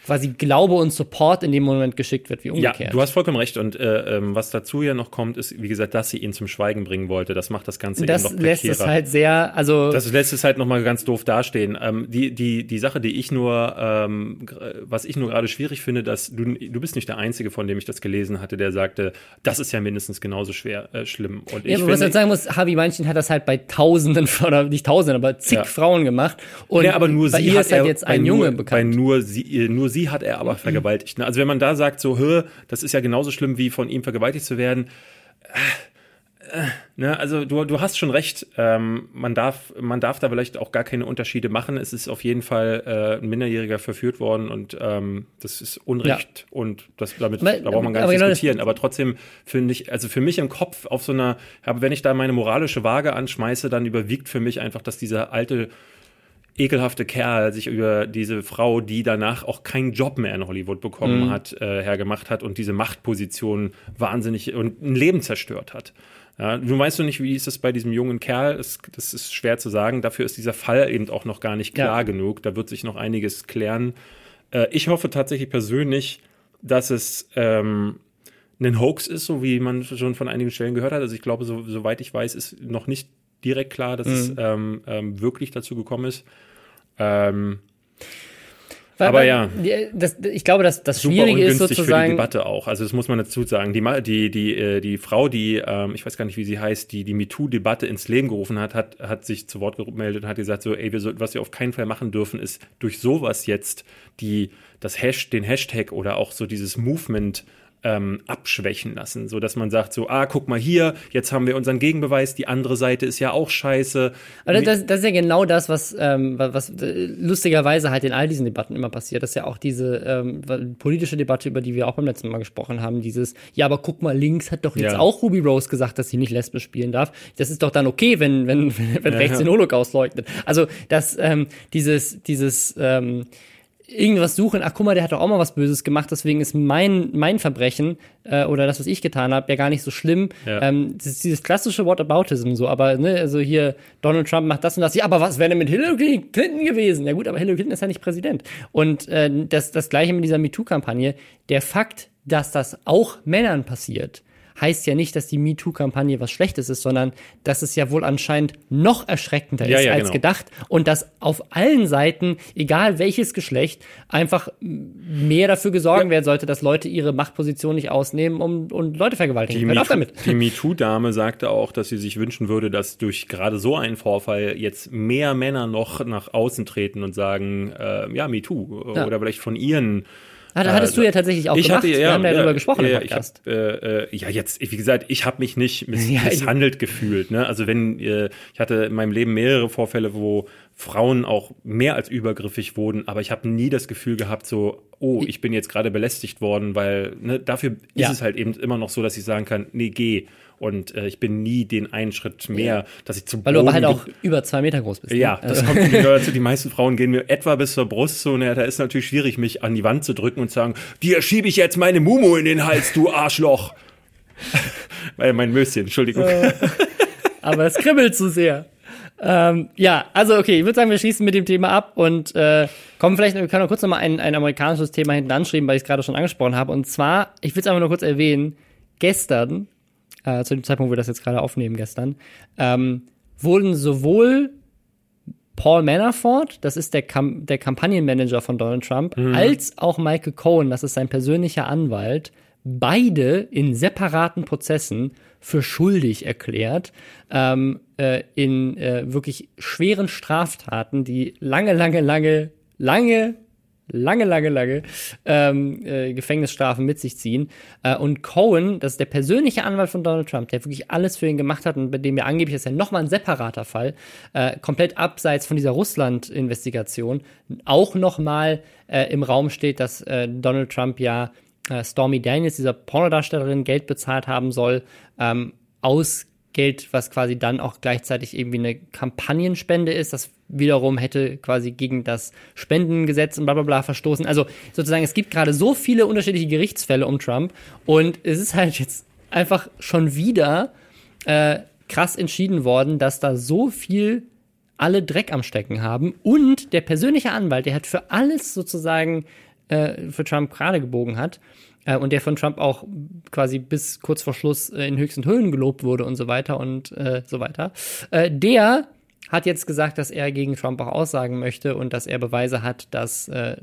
quasi Glaube und Support in dem Moment geschickt wird, wie umgekehrt. Ja, du hast vollkommen recht. Und äh, ähm, was dazu ja noch kommt, ist, wie gesagt, dass sie ihn zum Schweigen bringen wollte. Das macht das Ganze das eben noch lässt es halt sehr, also das lässt es halt nochmal ganz doof dastehen. Ähm, die die die Sache, die ich nur, ähm, was ich nur gerade schwierig finde, dass du du bist nicht der einzige, von dem ich das gelesen hatte, der sagte, das ist ja mindestens genauso schwer äh, schlimm. Und ich ja, aber was ich sagen muss, Harvey Weinstein hat das halt bei Tausenden oder nicht Tausenden, aber zig ja. Frauen gemacht. Und ja, aber nur bei sie ihr ist halt jetzt ein Junge nur, bekannt. Bei nur sie, nur sie hat er aber mhm vergewaltigt. Ne? Also wenn man da sagt, so, hör, das ist ja genauso schlimm wie von ihm vergewaltigt zu werden. Äh, äh, ne? Also du, du hast schon recht. Ähm, man, darf, man darf da vielleicht auch gar keine Unterschiede machen. Es ist auf jeden Fall äh, ein Minderjähriger verführt worden und ähm, das ist Unrecht ja. und das, damit aber, da braucht man gar nicht genau diskutieren. aber trotzdem finde ich, also für mich im Kopf auf so einer, aber wenn ich da meine moralische Waage anschmeiße, dann überwiegt für mich einfach, dass dieser alte ekelhafte Kerl sich über diese Frau, die danach auch keinen Job mehr in Hollywood bekommen mhm. hat, äh, hergemacht hat und diese Machtposition wahnsinnig und ein Leben zerstört hat. Ja, du weißt du nicht, wie ist es bei diesem jungen Kerl? Das, das, ist schwer zu sagen. Dafür ist dieser Fall eben auch noch gar nicht klar ja. genug. Da wird sich noch einiges klären. Äh, ich hoffe tatsächlich persönlich, dass es ähm, ein Hoax ist, so wie man schon von einigen Stellen gehört hat. Also ich glaube, so, soweit ich weiß, ist noch nicht direkt klar, dass mhm. es ähm, ähm, wirklich dazu gekommen ist. Ähm, weil, aber ja. Das, ich glaube, dass das Schwierige ist sozusagen. Für die Debatte auch. Also das muss man dazu sagen. Die, die, die, äh, die Frau, die, ähm, ich weiß gar nicht, wie sie heißt, die die MeToo-Debatte ins Leben gerufen hat, hat, hat sich zu Wort gemeldet und hat gesagt, so, ey, wir so, was wir auf keinen Fall machen dürfen, ist durch sowas jetzt die, das Hash, den Hashtag oder auch so dieses Movement ähm, abschwächen lassen, so dass man sagt so, ah, guck mal hier, jetzt haben wir unseren Gegenbeweis, die andere Seite ist ja auch scheiße. Aber das, das ist ja genau das, was, ähm, was äh, lustigerweise halt in all diesen Debatten immer passiert. Das ist ja auch diese ähm, politische Debatte, über die wir auch beim letzten Mal gesprochen haben, dieses, ja, aber guck mal, links hat doch jetzt ja. auch Ruby Rose gesagt, dass sie nicht lesbisch spielen darf. Das ist doch dann okay, wenn, wenn, wenn ja, rechts ja. den Holocaust leugnet. Also, dass ähm, dieses, dieses ähm, irgendwas suchen, ach guck mal, der hat doch auch mal was Böses gemacht, deswegen ist mein, mein Verbrechen äh, oder das, was ich getan habe, ja gar nicht so schlimm. Ja. Ähm, das ist dieses klassische Whataboutism so, aber ne, also hier Donald Trump macht das und das, ja, aber was wäre denn mit Hillary Clinton gewesen? Ja gut, aber Hillary Clinton ist ja nicht Präsident. Und äh, das, das gleiche mit dieser MeToo-Kampagne. Der Fakt, dass das auch Männern passiert, heißt ja nicht, dass die MeToo-Kampagne was Schlechtes ist, sondern dass es ja wohl anscheinend noch erschreckender ja, ist ja, als genau. gedacht und dass auf allen Seiten, egal welches Geschlecht, einfach mehr dafür gesorgt ja. werden sollte, dass Leute ihre Machtposition nicht ausnehmen um, und Leute vergewaltigen. Die, damit. die MeToo-Dame sagte auch, dass sie sich wünschen würde, dass durch gerade so einen Vorfall jetzt mehr Männer noch nach außen treten und sagen, äh, ja, MeToo oder vielleicht von ihren hattest du ja tatsächlich auch ich gemacht. Hatte, ja, Wir haben ja, darüber gesprochen ja, im Podcast. Ich hab, äh, äh, ja, jetzt, wie gesagt, ich habe mich nicht misshandelt gefühlt. Ne? Also wenn, äh, ich hatte in meinem Leben mehrere Vorfälle, wo Frauen auch mehr als übergriffig wurden, aber ich habe nie das Gefühl gehabt, so, oh, ich bin jetzt gerade belästigt worden, weil ne, dafür ist es halt eben immer noch so, dass ich sagen kann, nee, geh. Und äh, ich bin nie den einen Schritt mehr, dass ich zum Weil Boden du aber halt auch über zwei Meter groß bist. Ne? Ja, das kommt dazu. Die meisten Frauen gehen mir etwa bis zur Brust so. Ne, da ist natürlich schwierig, mich an die Wand zu drücken und zu sagen, dir schiebe ich jetzt meine Mumu in den Hals, du Arschloch. Weil mein Möschen, Entschuldigung. Äh, aber es kribbelt zu sehr. Ähm, ja, also okay, ich würde sagen, wir schließen mit dem Thema ab und äh, kommen vielleicht, wir können noch kurz nochmal ein, ein amerikanisches Thema hinten anschreiben, weil ich es gerade schon angesprochen habe. Und zwar, ich will es einfach nur kurz erwähnen, gestern äh, zu dem Zeitpunkt, wo wir das jetzt gerade aufnehmen gestern, ähm, wurden sowohl Paul Manafort, das ist der, Kam der Kampagnenmanager von Donald Trump, mhm. als auch Michael Cohen, das ist sein persönlicher Anwalt, beide in separaten Prozessen für schuldig erklärt ähm, äh, in äh, wirklich schweren Straftaten, die lange, lange, lange, lange lange, lange, lange ähm, äh, Gefängnisstrafen mit sich ziehen. Äh, und Cohen, das ist der persönliche Anwalt von Donald Trump, der wirklich alles für ihn gemacht hat und bei dem ja angeblich ist ja nochmal ein separater Fall, äh, komplett abseits von dieser Russland-Investigation, auch nochmal äh, im Raum steht, dass äh, Donald Trump ja äh, Stormy Daniels, dieser Pornodarstellerin, Geld bezahlt haben soll, ähm, aus Geld, was quasi dann auch gleichzeitig irgendwie eine Kampagnenspende ist. Das wiederum hätte quasi gegen das Spendengesetz und bla bla bla verstoßen. Also sozusagen, es gibt gerade so viele unterschiedliche Gerichtsfälle um Trump und es ist halt jetzt einfach schon wieder äh, krass entschieden worden, dass da so viel alle Dreck am Stecken haben und der persönliche Anwalt, der hat für alles sozusagen äh, für Trump gerade gebogen hat äh, und der von Trump auch quasi bis kurz vor Schluss äh, in höchsten Höhen gelobt wurde und so weiter und äh, so weiter, äh, der hat jetzt gesagt, dass er gegen Trump auch aussagen möchte und dass er Beweise hat, dass äh,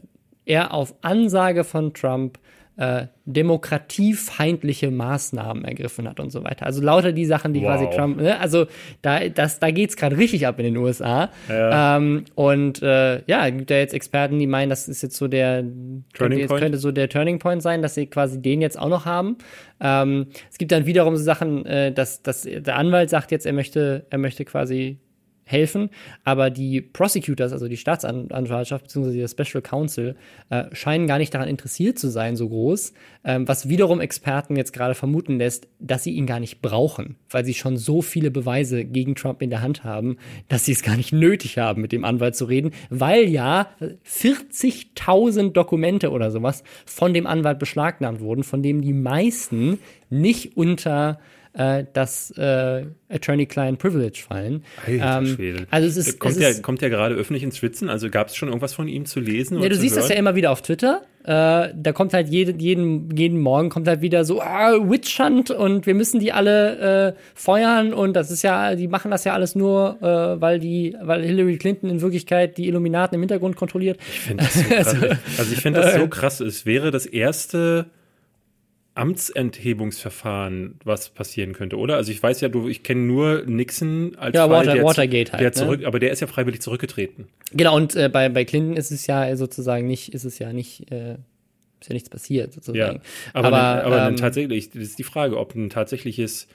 er auf Ansage von Trump äh, demokratiefeindliche Maßnahmen ergriffen hat und so weiter. Also lauter die Sachen, die wow. quasi Trump, ne? also da, das, da geht's gerade richtig ab in den USA. Ja. Ähm, und äh, ja, gibt ja jetzt Experten, die meinen, das ist jetzt so der Turning könnte, Point. könnte so der Turning Point sein, dass sie quasi den jetzt auch noch haben. Ähm, es gibt dann wiederum so Sachen, äh, dass, dass der Anwalt sagt jetzt, er möchte, er möchte quasi helfen, aber die Prosecutors, also die Staatsanwaltschaft bzw. der Special Counsel, äh, scheinen gar nicht daran interessiert zu sein, so groß, ähm, was wiederum Experten jetzt gerade vermuten lässt, dass sie ihn gar nicht brauchen, weil sie schon so viele Beweise gegen Trump in der Hand haben, dass sie es gar nicht nötig haben, mit dem Anwalt zu reden, weil ja 40.000 Dokumente oder sowas von dem Anwalt beschlagnahmt wurden, von denen die meisten nicht unter äh, das äh, Attorney-Client Privilege fallen. Ähm, also es ist, kommt, es ist, kommt der gerade öffentlich ins Schwitzen? Also gab es schon irgendwas von ihm zu lesen? Ja, du siehst hören? das ja immer wieder auf Twitter. Äh, da kommt halt jeden, jeden, jeden Morgen kommt halt wieder so, ah, Witch Hunt und wir müssen die alle äh, feuern und das ist ja, die machen das ja alles nur, äh, weil die, weil Hillary Clinton in Wirklichkeit die Illuminaten im Hintergrund kontrolliert. Ich finde das so krass. also ich finde das so krass. Es wäre das erste Amtsenthebungsverfahren, was passieren könnte, oder? Also ich weiß ja, du, ich kenne nur Nixon als ja, Fall, Water, der, Watergate halt, der zurück, ne? aber der ist ja freiwillig zurückgetreten. Genau und äh, bei bei Clinton ist es ja sozusagen nicht, ist es ja nicht, äh, ist ja nichts passiert sozusagen. Ja, aber aber, ne, aber ähm, tatsächlich, das ist die Frage, ob ein tatsächliches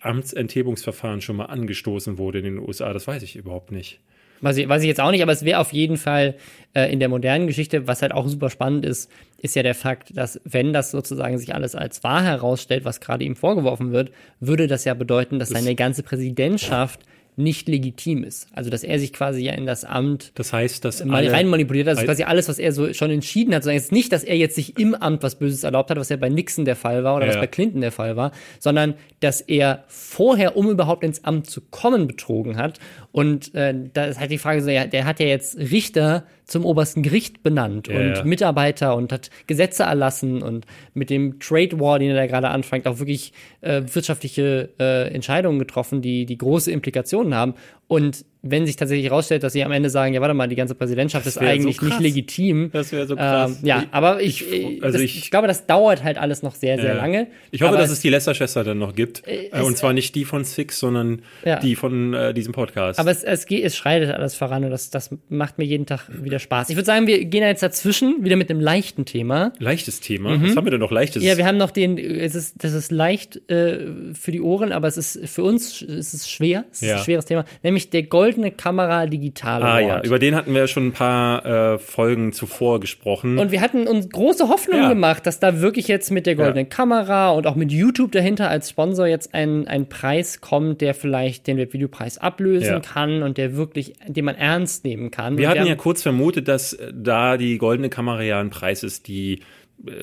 Amtsenthebungsverfahren schon mal angestoßen wurde in den USA. Das weiß ich überhaupt nicht. Weiß ich, weiß ich jetzt auch nicht, aber es wäre auf jeden Fall äh, in der modernen Geschichte, was halt auch super spannend ist, ist ja der Fakt, dass wenn das sozusagen sich alles als wahr herausstellt, was gerade ihm vorgeworfen wird, würde das ja bedeuten, dass das seine ganze Präsidentschaft nicht legitim ist. Also dass er sich quasi ja in das Amt das heißt, dass mal rein manipuliert hat. Also quasi alles, was er so schon entschieden hat. Sondern jetzt nicht, dass er jetzt sich im Amt was Böses erlaubt hat, was ja bei Nixon der Fall war oder ja. was bei Clinton der Fall war, sondern dass er vorher, um überhaupt ins Amt zu kommen, betrogen hat. Und äh, da ist halt die Frage so, ja, der hat ja jetzt Richter zum obersten Gericht benannt ja, und ja. Mitarbeiter und hat Gesetze erlassen und mit dem Trade War, den er da gerade anfängt, auch wirklich äh, wirtschaftliche äh, Entscheidungen getroffen, die, die große Implikationen haben. Und wenn sich tatsächlich herausstellt, dass sie am Ende sagen, ja, warte mal, die ganze Präsidentschaft ist eigentlich so nicht legitim. Das wäre so krass. Ähm, ja, aber ich, ich, also das, ich, ich, glaube, das dauert halt alles noch sehr, sehr ja. lange. Ich hoffe, dass es die Lester-Schwester dann noch gibt. Äh, und zwar nicht die von Six, sondern ja. die von äh, diesem Podcast. Aber es, es, es schreitet alles voran und das, das macht mir jeden Tag wieder Spaß. Ich würde sagen, wir gehen jetzt dazwischen wieder mit einem leichten Thema. Leichtes Thema? Mhm. Was haben wir denn noch leichtes? Ja, wir haben noch den, es ist, das ist leicht äh, für die Ohren, aber es ist für uns es ist schwer. Es ist ja. ein schweres Thema. Nämlich der goldene Kamera digitale Ah ja, über den hatten wir schon ein paar äh, Folgen zuvor gesprochen. Und wir hatten uns große Hoffnung ja. gemacht, dass da wirklich jetzt mit der goldenen ja. Kamera und auch mit YouTube dahinter als Sponsor jetzt ein, ein Preis kommt, der vielleicht den Webvideopreis ablösen ja. kann und der wirklich, den man ernst nehmen kann. Wir und hatten ja kurz vermutet, dass da die goldene Kamera ja ein Preis ist, die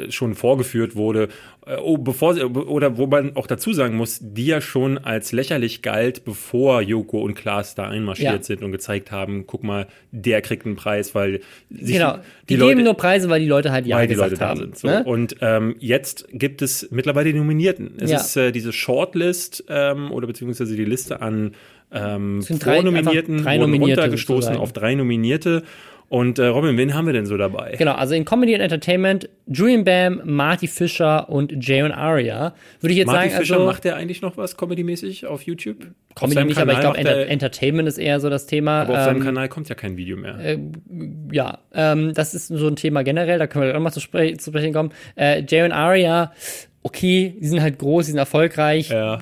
schon vorgeführt wurde, äh, oh, bevor sie, oder wo man auch dazu sagen muss, die ja schon als lächerlich galt, bevor Joko und Klaas da einmarschiert ja. sind und gezeigt haben, guck mal, der kriegt einen Preis, weil sich genau. die, die Leute, geben nur Preise, weil die Leute halt ja weil gesagt die Leute haben. Da sind. So. Ne? Und ähm, jetzt gibt es mittlerweile die Nominierten. Es ja. ist äh, diese Shortlist ähm, oder beziehungsweise die Liste an ähm, Vornominierten drei, drei Nominierte runtergestoßen sozusagen. auf drei Nominierte. Und äh, Robin, wen haben wir denn so dabei? Genau, also in Comedy and Entertainment, Julian Bam, Marty Fischer und Jayon Aria. Würde ich jetzt Marty sagen, Fischer also, macht der eigentlich noch was Comedy-mäßig auf YouTube? Comedy nicht, aber ich glaube, Enter Entertainment ist eher so das Thema. Aber auf ähm, seinem Kanal kommt ja kein Video mehr. Äh, ja, ähm, das ist so ein Thema generell, da können wir auch mal zu, spre zu sprechen kommen. Äh, Jayon Aria, okay, die sind halt groß, die sind erfolgreich. Ja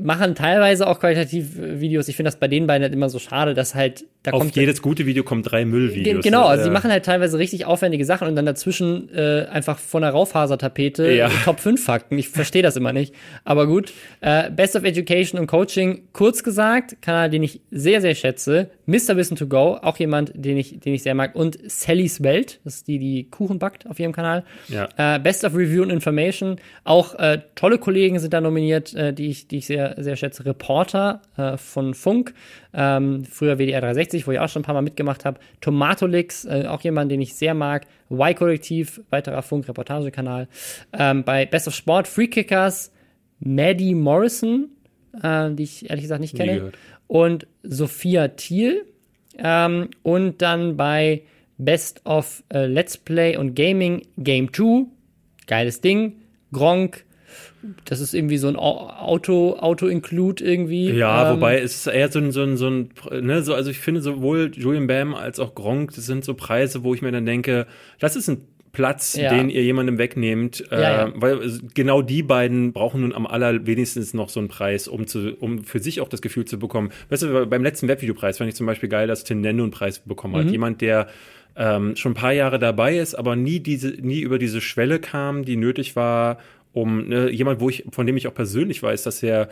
machen teilweise auch qualitativ Videos. Ich finde das bei den beiden halt immer so schade, dass halt da Auf kommt jedes gute Video kommen drei Müllvideos. Genau, also Äh, die machen halt teilweise richtig aufwendige Sachen und dann dazwischen äh, einfach von der Raufasertapete Ja. Top 5 Fakten. Ich verstehe das immer nicht. Aber gut. Äh, Best of Education und Coaching, kurz gesagt, Kanal, den ich sehr, sehr schätze. Mr. Wissen to Go, auch jemand, den ich, den ich sehr mag. Und Sallys Welt, das ist die, die Kuchen backt auf ihrem Kanal. Ja. Äh, Best of Review and Information, auch äh, tolle Kollegen sind da nominiert, äh, die ich, die ich sehr, sehr schätze. Reporter äh, von Funk, ähm, früher WDR 360, wo ich auch schon ein paar Mal mitgemacht habe. Tomatolix, äh, auch jemand, den ich sehr mag. Y-Kollektiv, weiterer Funk-Reportagekanal. Ähm, bei Best of Sport, Free Kickers, Maddie Morrison, äh, die ich ehrlich gesagt nicht kenne. Und Sophia Thiel. Ähm, und dann bei Best of äh, Let's Play und Gaming Game 2. Geiles Ding. Gronk. Das ist irgendwie so ein Au- Auto, Auto-Include irgendwie. Ja, Ähm, wobei es ist eher so ein, so ein, so ein, ne, so, also ich finde sowohl Julian Bam als auch Gronk, das sind so Preise, wo ich mir dann denke, das ist ein Platz, Ja. den ihr jemandem wegnehmt, Ja, äh, ja. weil es- genau die beiden brauchen nun am allerwenigstens noch so einen Preis, um zu, um für sich auch das Gefühl zu bekommen. Weißt du, beim letzten Webvideopreis fand ich zum Beispiel geil, dass Tim Nendo einen Preis bekommen Mhm. hat. Jemand, der ähm, schon ein paar Jahre dabei ist, aber nie diese, nie über diese Schwelle kam, die nötig war, um ne, jemand, wo ich, von dem ich auch persönlich weiß, dass er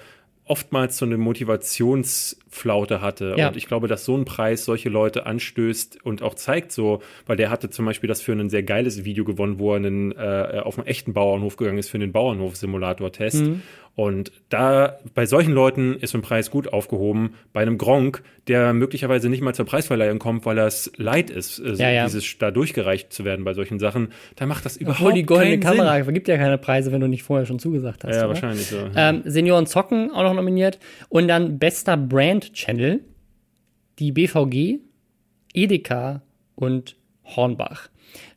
oftmals so eine Motivationsflaute hatte. Ja. Und ich glaube, dass so ein Preis solche Leute anstößt und auch zeigt so, weil der hatte zum Beispiel das für ein sehr geiles Video gewonnen, wo er einen, äh, auf einen echten Bauernhof gegangen ist für einen Bauernhof-Simulator-Test. Mhm. Und da, bei solchen Leuten ist so ein Preis gut aufgehoben. Bei einem Gronk, der möglicherweise nicht mal zur Preisverleihung kommt, weil er es leid ist, äh, Ja, ja. dieses da durchgereicht zu werden bei solchen Sachen, da macht das überhaupt Obwohl die goldene keinen Kamera vergibt ja keine Preise, wenn du nicht vorher schon zugesagt hast. Sinn. Ja, oder? wahrscheinlich so. Ähm, Senioren Zocken auch noch nominiert. Und dann bester Brand Channel, die BVG, Edeka und Hornbach.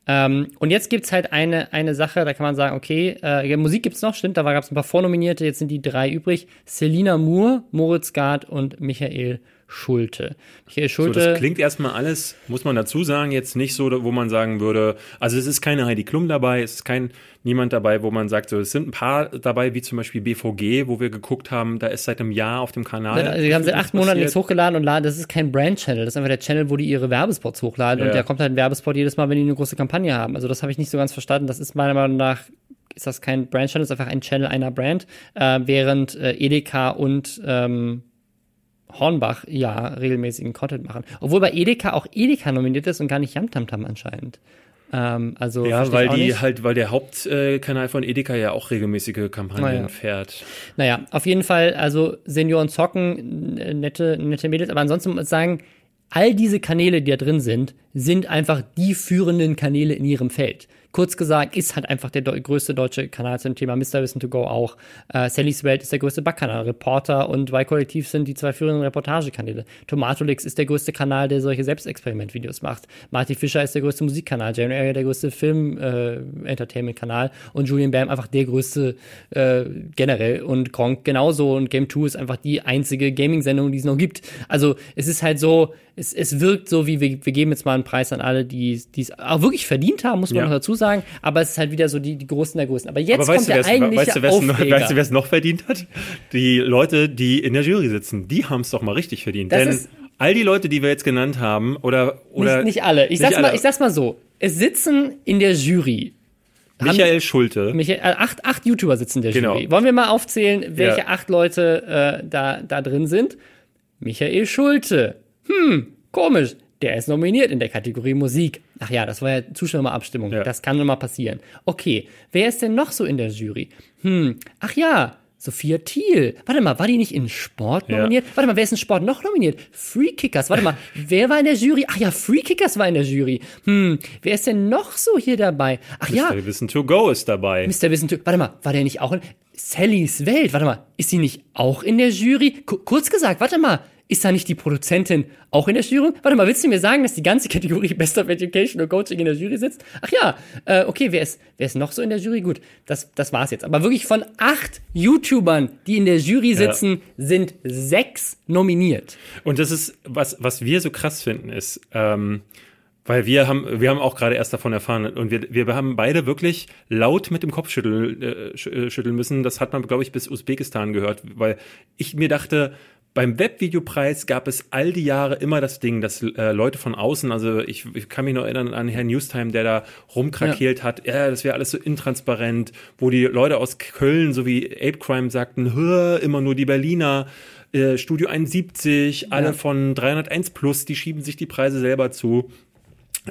Ähm, und jetzt gibt's halt eine, eine Sache, da kann man sagen, okay, äh, Musik gibt's noch, stimmt, da gab's ein paar Vornominierte, jetzt sind die drei übrig. Selina Moore, Moritz Gard und Michael Schulte. Michael So, Schulte. das klingt erstmal alles, muss man dazu sagen, jetzt nicht so, wo man sagen würde, also es ist keine Heidi Klum dabei, es ist kein niemand dabei, wo man sagt, so, es sind ein paar dabei, wie zum Beispiel BVG, wo wir geguckt haben, da ist seit einem Jahr auf dem Kanal. Also, die haben seit acht Monaten nichts hochgeladen und laden, das ist kein Brand-Channel, das ist einfach der Channel, wo die ihre Werbespots hochladen Ja. und da kommt halt ein Werbespot jedes Mal, wenn die eine große Kampagne haben. Also das habe ich nicht so ganz verstanden. Das ist meiner Meinung nach, ist das kein Brand-Channel, das ist einfach ein Channel einer Brand, äh, während äh, Edeka und ähm, Hornbach ja regelmäßigen Content machen. Obwohl bei Edeka auch Edeka nominiert ist und gar nicht Yamtamtam anscheinend. Ähm, also Ja, weil die nicht. halt, weil der Hauptkanal von Edeka ja auch regelmäßige Kampagnen Naja. fährt. Naja, auf jeden Fall, also Senioren zocken, n- nette, nette Mädels, aber ansonsten muss ich sagen, all diese Kanäle, die da drin sind, sind einfach die führenden Kanäle in ihrem Feld. Kurz gesagt, ist halt einfach der größte deutsche Kanal zum Thema Mr. Wissen to Go auch. Äh, Sallys Welt ist der größte Backkanal. Reporter und Y-Kollektiv sind die zwei führenden Reportagekanäle. Tomatolix ist der größte Kanal, der solche Selbstexperimentvideos macht. Marty Fischer ist der größte Musikkanal. Jane Area der größte Film-Entertainment-Kanal. und Julian Bam einfach der größte äh, generell. Und Gronk genauso. Und Game 2 ist einfach die einzige Gaming-Sendung, die es noch gibt. Also es ist halt so, es, es wirkt so, wie wir, wir geben jetzt mal einen Preis an alle, die die es auch wirklich verdient haben, muss man Ja. noch dazu sagen. Aber es ist halt wieder so die, die Großen der Größten. Aber jetzt Aber kommt weißt du, der eigentliche weißt du, wer's Aufreger. weißt du, wer es noch verdient hat? Die Leute, die in der Jury sitzen, die haben es doch mal richtig verdient. Das Denn ist- all die Leute, die wir jetzt genannt haben, oder, oder nicht, nicht alle. Ich sag's, nicht Mal, alle. ich sag's mal so. Es sitzen in der Jury Michael Schulte. Michael, äh, acht, acht YouTuber sitzen in der Genau. Jury. Wollen wir mal aufzählen, welche Ja. acht Leute äh, da, da drin sind? Michael Schulte. Hm, komisch. Der ist nominiert in der Kategorie Musik. Ach ja, das war ja Zuschauerabstimmung. Ja. Das kann nur mal passieren. Okay, wer ist denn noch so in der Jury? Hm, ach ja, Sophia Thiel. Warte mal, war die nicht in Sport Ja. nominiert? Warte mal, wer ist in Sport noch nominiert? Free Kickers. Warte mal, wer war in der Jury? Ach ja, Free Kickers war in der Jury. Hm, wer ist denn noch so hier dabei? Ach ja, Mr. Wissen to Go ist dabei. Mr. Wissen, warte mal, war der nicht auch in Sallys Welt? Warte mal, ist sie nicht auch in der Jury? Ku- kurz gesagt, warte mal, ist da nicht die Produzentin auch in der Jury? Warte mal, willst du mir sagen, dass die ganze Kategorie Best of Education und Coaching in der Jury sitzt? Ach ja, äh, okay, wer ist, wer ist noch so in der Jury? Gut, das, das war's jetzt. Aber wirklich von acht YouTubern, die in der Jury sitzen, sind sechs nominiert. Und das ist, was, was wir so krass finden, ist, ähm, weil wir haben, wir haben auch gerade erst davon erfahren und wir, wir haben beide wirklich laut mit dem Kopf schütteln, äh, äh, schütteln müssen. Das hat man, glaube ich, bis Usbekistan gehört, weil ich mir dachte, beim Webvideopreis gab es all die Jahre immer das Ding, dass äh, Leute von außen, also ich, ich kann mich noch erinnern an Herrn Newstime, der da rumkrakeelt ja. hat, ja, das wäre alles so intransparent, wo die Leute aus Köln, so wie Ape Crime sagten, immer nur die Berliner, äh, Studio 71, alle ja. von 301 Plus, die schieben sich die Preise selber zu.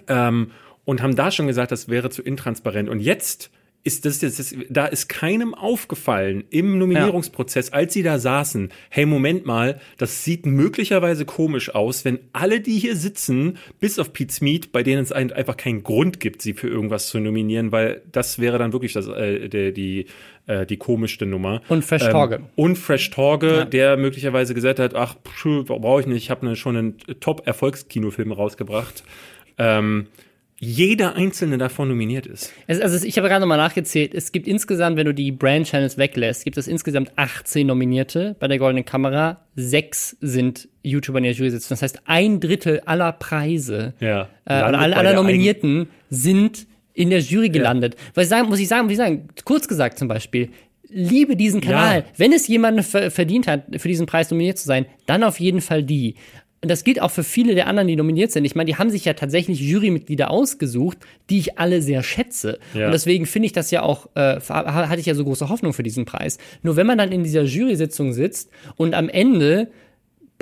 Ähm, und haben da schon gesagt, das wäre zu intransparent. Und jetzt ist das, das, das da ist keinem aufgefallen im Nominierungsprozess, ja. als sie da saßen, hey, Moment mal, das sieht möglicherweise komisch aus, wenn alle, die hier sitzen, bis auf Pete's Meat, bei denen es einfach keinen Grund gibt, sie für irgendwas zu nominieren, weil das wäre dann wirklich das, äh, der, die, äh, die komischste Nummer. Und Fresh Torge. Ähm, und Fresh Torge, ja. der möglicherweise gesagt hat, ach, brauche ich nicht, ich habe ne, schon einen Top-Erfolgskinofilm rausgebracht. Ähm, jeder einzelne davon nominiert ist. also ich habe gerade nochmal nachgezählt. Es gibt insgesamt, wenn du die Brand Channels weglässt, gibt es insgesamt 18 Nominierte bei der Goldenen Kamera. Sechs sind YouTuber in der Jury sitzen. Das heißt, ein Drittel aller Preise, ja, äh, aller, aller Nominierten sind in der Jury gelandet. Ja. Was ich sagen, muss ich sagen, muss ich sagen, kurz gesagt zum Beispiel, liebe diesen Kanal. Ja. Wenn es jemanden verdient hat, für diesen Preis nominiert zu sein, dann auf jeden Fall die. Und das gilt auch für viele der anderen, die nominiert sind. Ich meine, die haben sich ja tatsächlich Jurymitglieder ausgesucht, die ich alle sehr schätze. Ja. Und deswegen finde ich das ja auch, äh, hatte ich ja so große Hoffnung für diesen Preis. Nur wenn man dann in dieser Jury-Sitzung sitzt und am Ende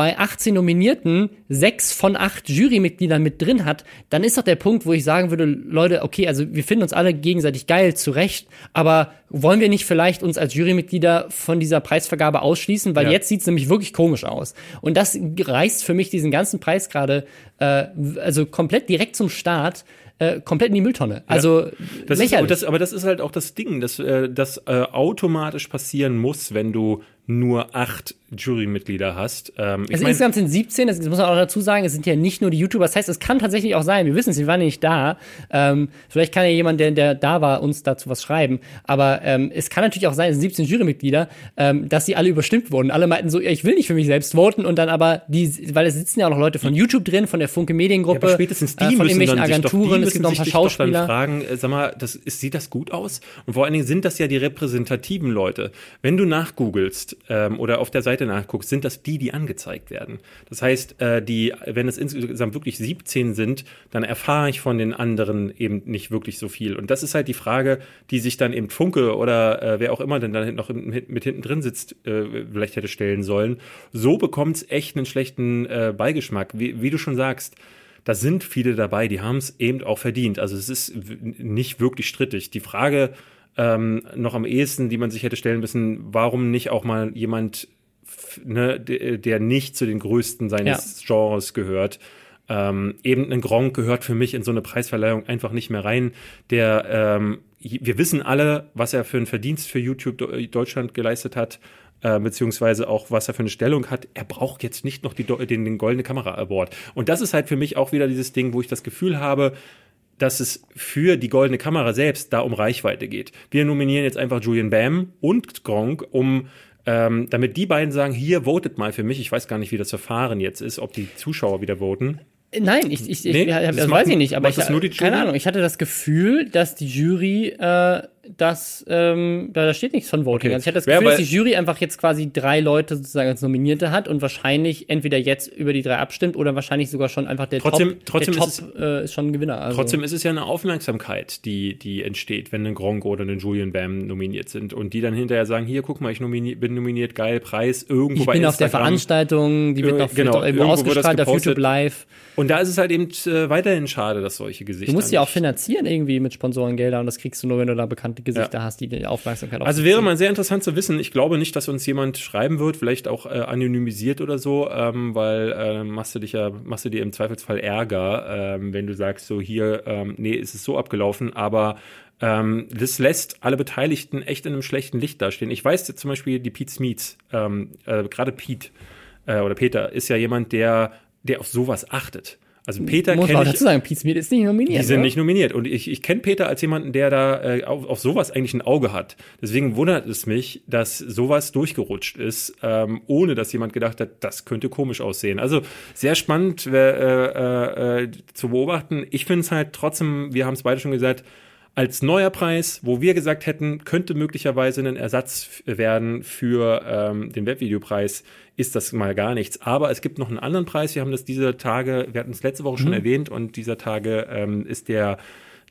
bei 18 Nominierten sechs von acht Jurymitgliedern mit drin hat, dann ist doch der Punkt, wo ich sagen würde, Leute, okay, also wir finden uns alle gegenseitig geil, zu Recht, aber wollen wir nicht vielleicht uns als Jurymitglieder von dieser Preisvergabe ausschließen? Weil ja. jetzt sieht es nämlich wirklich komisch aus. Und das reißt für mich diesen ganzen Preis gerade, äh, also komplett direkt zum Start, äh, komplett in die Mülltonne. Also ja. das lächerlich. Ist, das, aber das ist halt auch das Ding, dass äh, das äh, automatisch passieren muss, wenn du nur acht Jurymitglieder hast. Ähm, also mein, insgesamt sind 17, das muss man auch dazu sagen, es sind ja nicht nur die YouTuber. Das heißt, es kann tatsächlich auch sein, wir wissen es, wir waren ja nicht da. Ähm, vielleicht kann ja jemand, der, der da war, uns dazu was schreiben. Aber ähm, es kann natürlich auch sein, es sind 17 Jurymitglieder, ähm, dass sie alle überstimmt wurden. Alle meinten so, ja, ich will nicht für mich selbst voten und dann aber die, weil es sitzen ja auch noch Leute von YouTube drin, von der Funke Mediengruppe, ja, spätestens die äh, von irgendwelchen Agenturen, es gibt noch ein paar Schauspieler. fragen, äh, sag mal, das, ist, sieht das gut aus? Und vor allen Dingen sind das ja die repräsentativen Leute. Wenn du nachgoogelst ähm, oder auf der Seite nachguckst, sind das die, die angezeigt werden. Das heißt, äh, die, wenn es insgesamt wirklich 17 sind, dann erfahre ich von den anderen eben nicht wirklich so viel. Und das ist halt die Frage, die sich dann eben Funke oder äh, wer auch immer denn da noch mit, mit hinten drin sitzt, äh, vielleicht hätte stellen sollen. So bekommt es echt einen schlechten äh, Beigeschmack. Wie, wie du schon sagst, da sind viele dabei, die haben es eben auch verdient. Also es ist nicht wirklich strittig. Die Frage ähm, noch am ehesten, die man sich hätte stellen müssen, warum nicht auch mal jemand ne, der nicht zu den größten seines ja. Genres gehört. Ähm, eben ein Gronk gehört für mich in so eine Preisverleihung einfach nicht mehr rein. Der, ähm, wir wissen alle, was er für einen Verdienst für YouTube Deutschland geleistet hat, äh, beziehungsweise auch, was er für eine Stellung hat. Er braucht jetzt nicht noch die, den, den Goldene Kamera Award. Und das ist halt für mich auch wieder dieses Ding, wo ich das Gefühl habe, dass es für die Goldene Kamera selbst da um Reichweite geht. Wir nominieren jetzt einfach Julian Bam und Gronk, um ähm, damit die beiden sagen, hier votet mal für mich. Ich weiß gar nicht, wie das Verfahren jetzt ist, ob die Zuschauer wieder voten. Nein, ich, ich, nee, ich, das, das weiß ich nicht, aber ich, keine Ahnung, ich hatte das Gefühl, dass die Jury äh, dass ähm, da, steht nichts von Voting. Okay. Also ich hatte das Gefühl, ja, dass die Jury einfach jetzt quasi drei Leute sozusagen als Nominierte hat und wahrscheinlich entweder jetzt über die drei abstimmt oder wahrscheinlich sogar schon einfach der trotzdem, Top, trotzdem der ist, Top es, äh, ist schon ein Gewinner. Also. Trotzdem ist es ja eine Aufmerksamkeit, die, die entsteht, wenn ein Gronk oder ein Julian Bam nominiert sind und die dann hinterher sagen, hier, guck mal, ich nominier, bin nominiert, geil, Preis, irgendwo ich bei bin auf der Veranstaltung, die wird noch genau, irgendwo ausgestrahlt auf YouTube Live. Und da ist es halt eben äh, weiterhin schade, dass solche Gesichter. Du musst ja auch finanzieren irgendwie mit Sponsorengeldern und das kriegst du nur, wenn du da bekannte Gesichter ja. hast, die Aufmerksamkeit Also wäre mal sehr interessant zu wissen. Ich glaube nicht, dass uns jemand schreiben wird, vielleicht auch äh, anonymisiert oder so, ähm, weil äh, machst du dich ja, machst du dir im Zweifelsfall Ärger, ähm, wenn du sagst, so hier, ähm, nee, ist es so abgelaufen, aber ähm, das lässt alle Beteiligten echt in einem schlechten Licht dastehen. Ich weiß zum Beispiel die Pete Smeets, ähm, äh, gerade Pete äh, oder Peter ist ja jemand, der, der auf sowas achtet. Also Peter Muss man dazu sagen, Pete Smith ist nicht nominiert. Die sind oder? nicht nominiert. Und ich, ich kenne Peter als jemanden, der da äh, auf, auf sowas eigentlich ein Auge hat. Deswegen wundert es mich, dass sowas durchgerutscht ist, ähm, ohne dass jemand gedacht hat, das könnte komisch aussehen. Also sehr spannend äh, äh, äh, zu beobachten. Ich finde es halt trotzdem, wir haben es beide schon gesagt, als neuer Preis, wo wir gesagt hätten, könnte möglicherweise ein Ersatz werden für ähm, den Webvideopreis, ist das mal gar nichts. Aber es gibt noch einen anderen Preis. Wir haben das diese Tage, wir hatten es letzte Woche schon mhm. erwähnt und dieser Tage ähm, ist der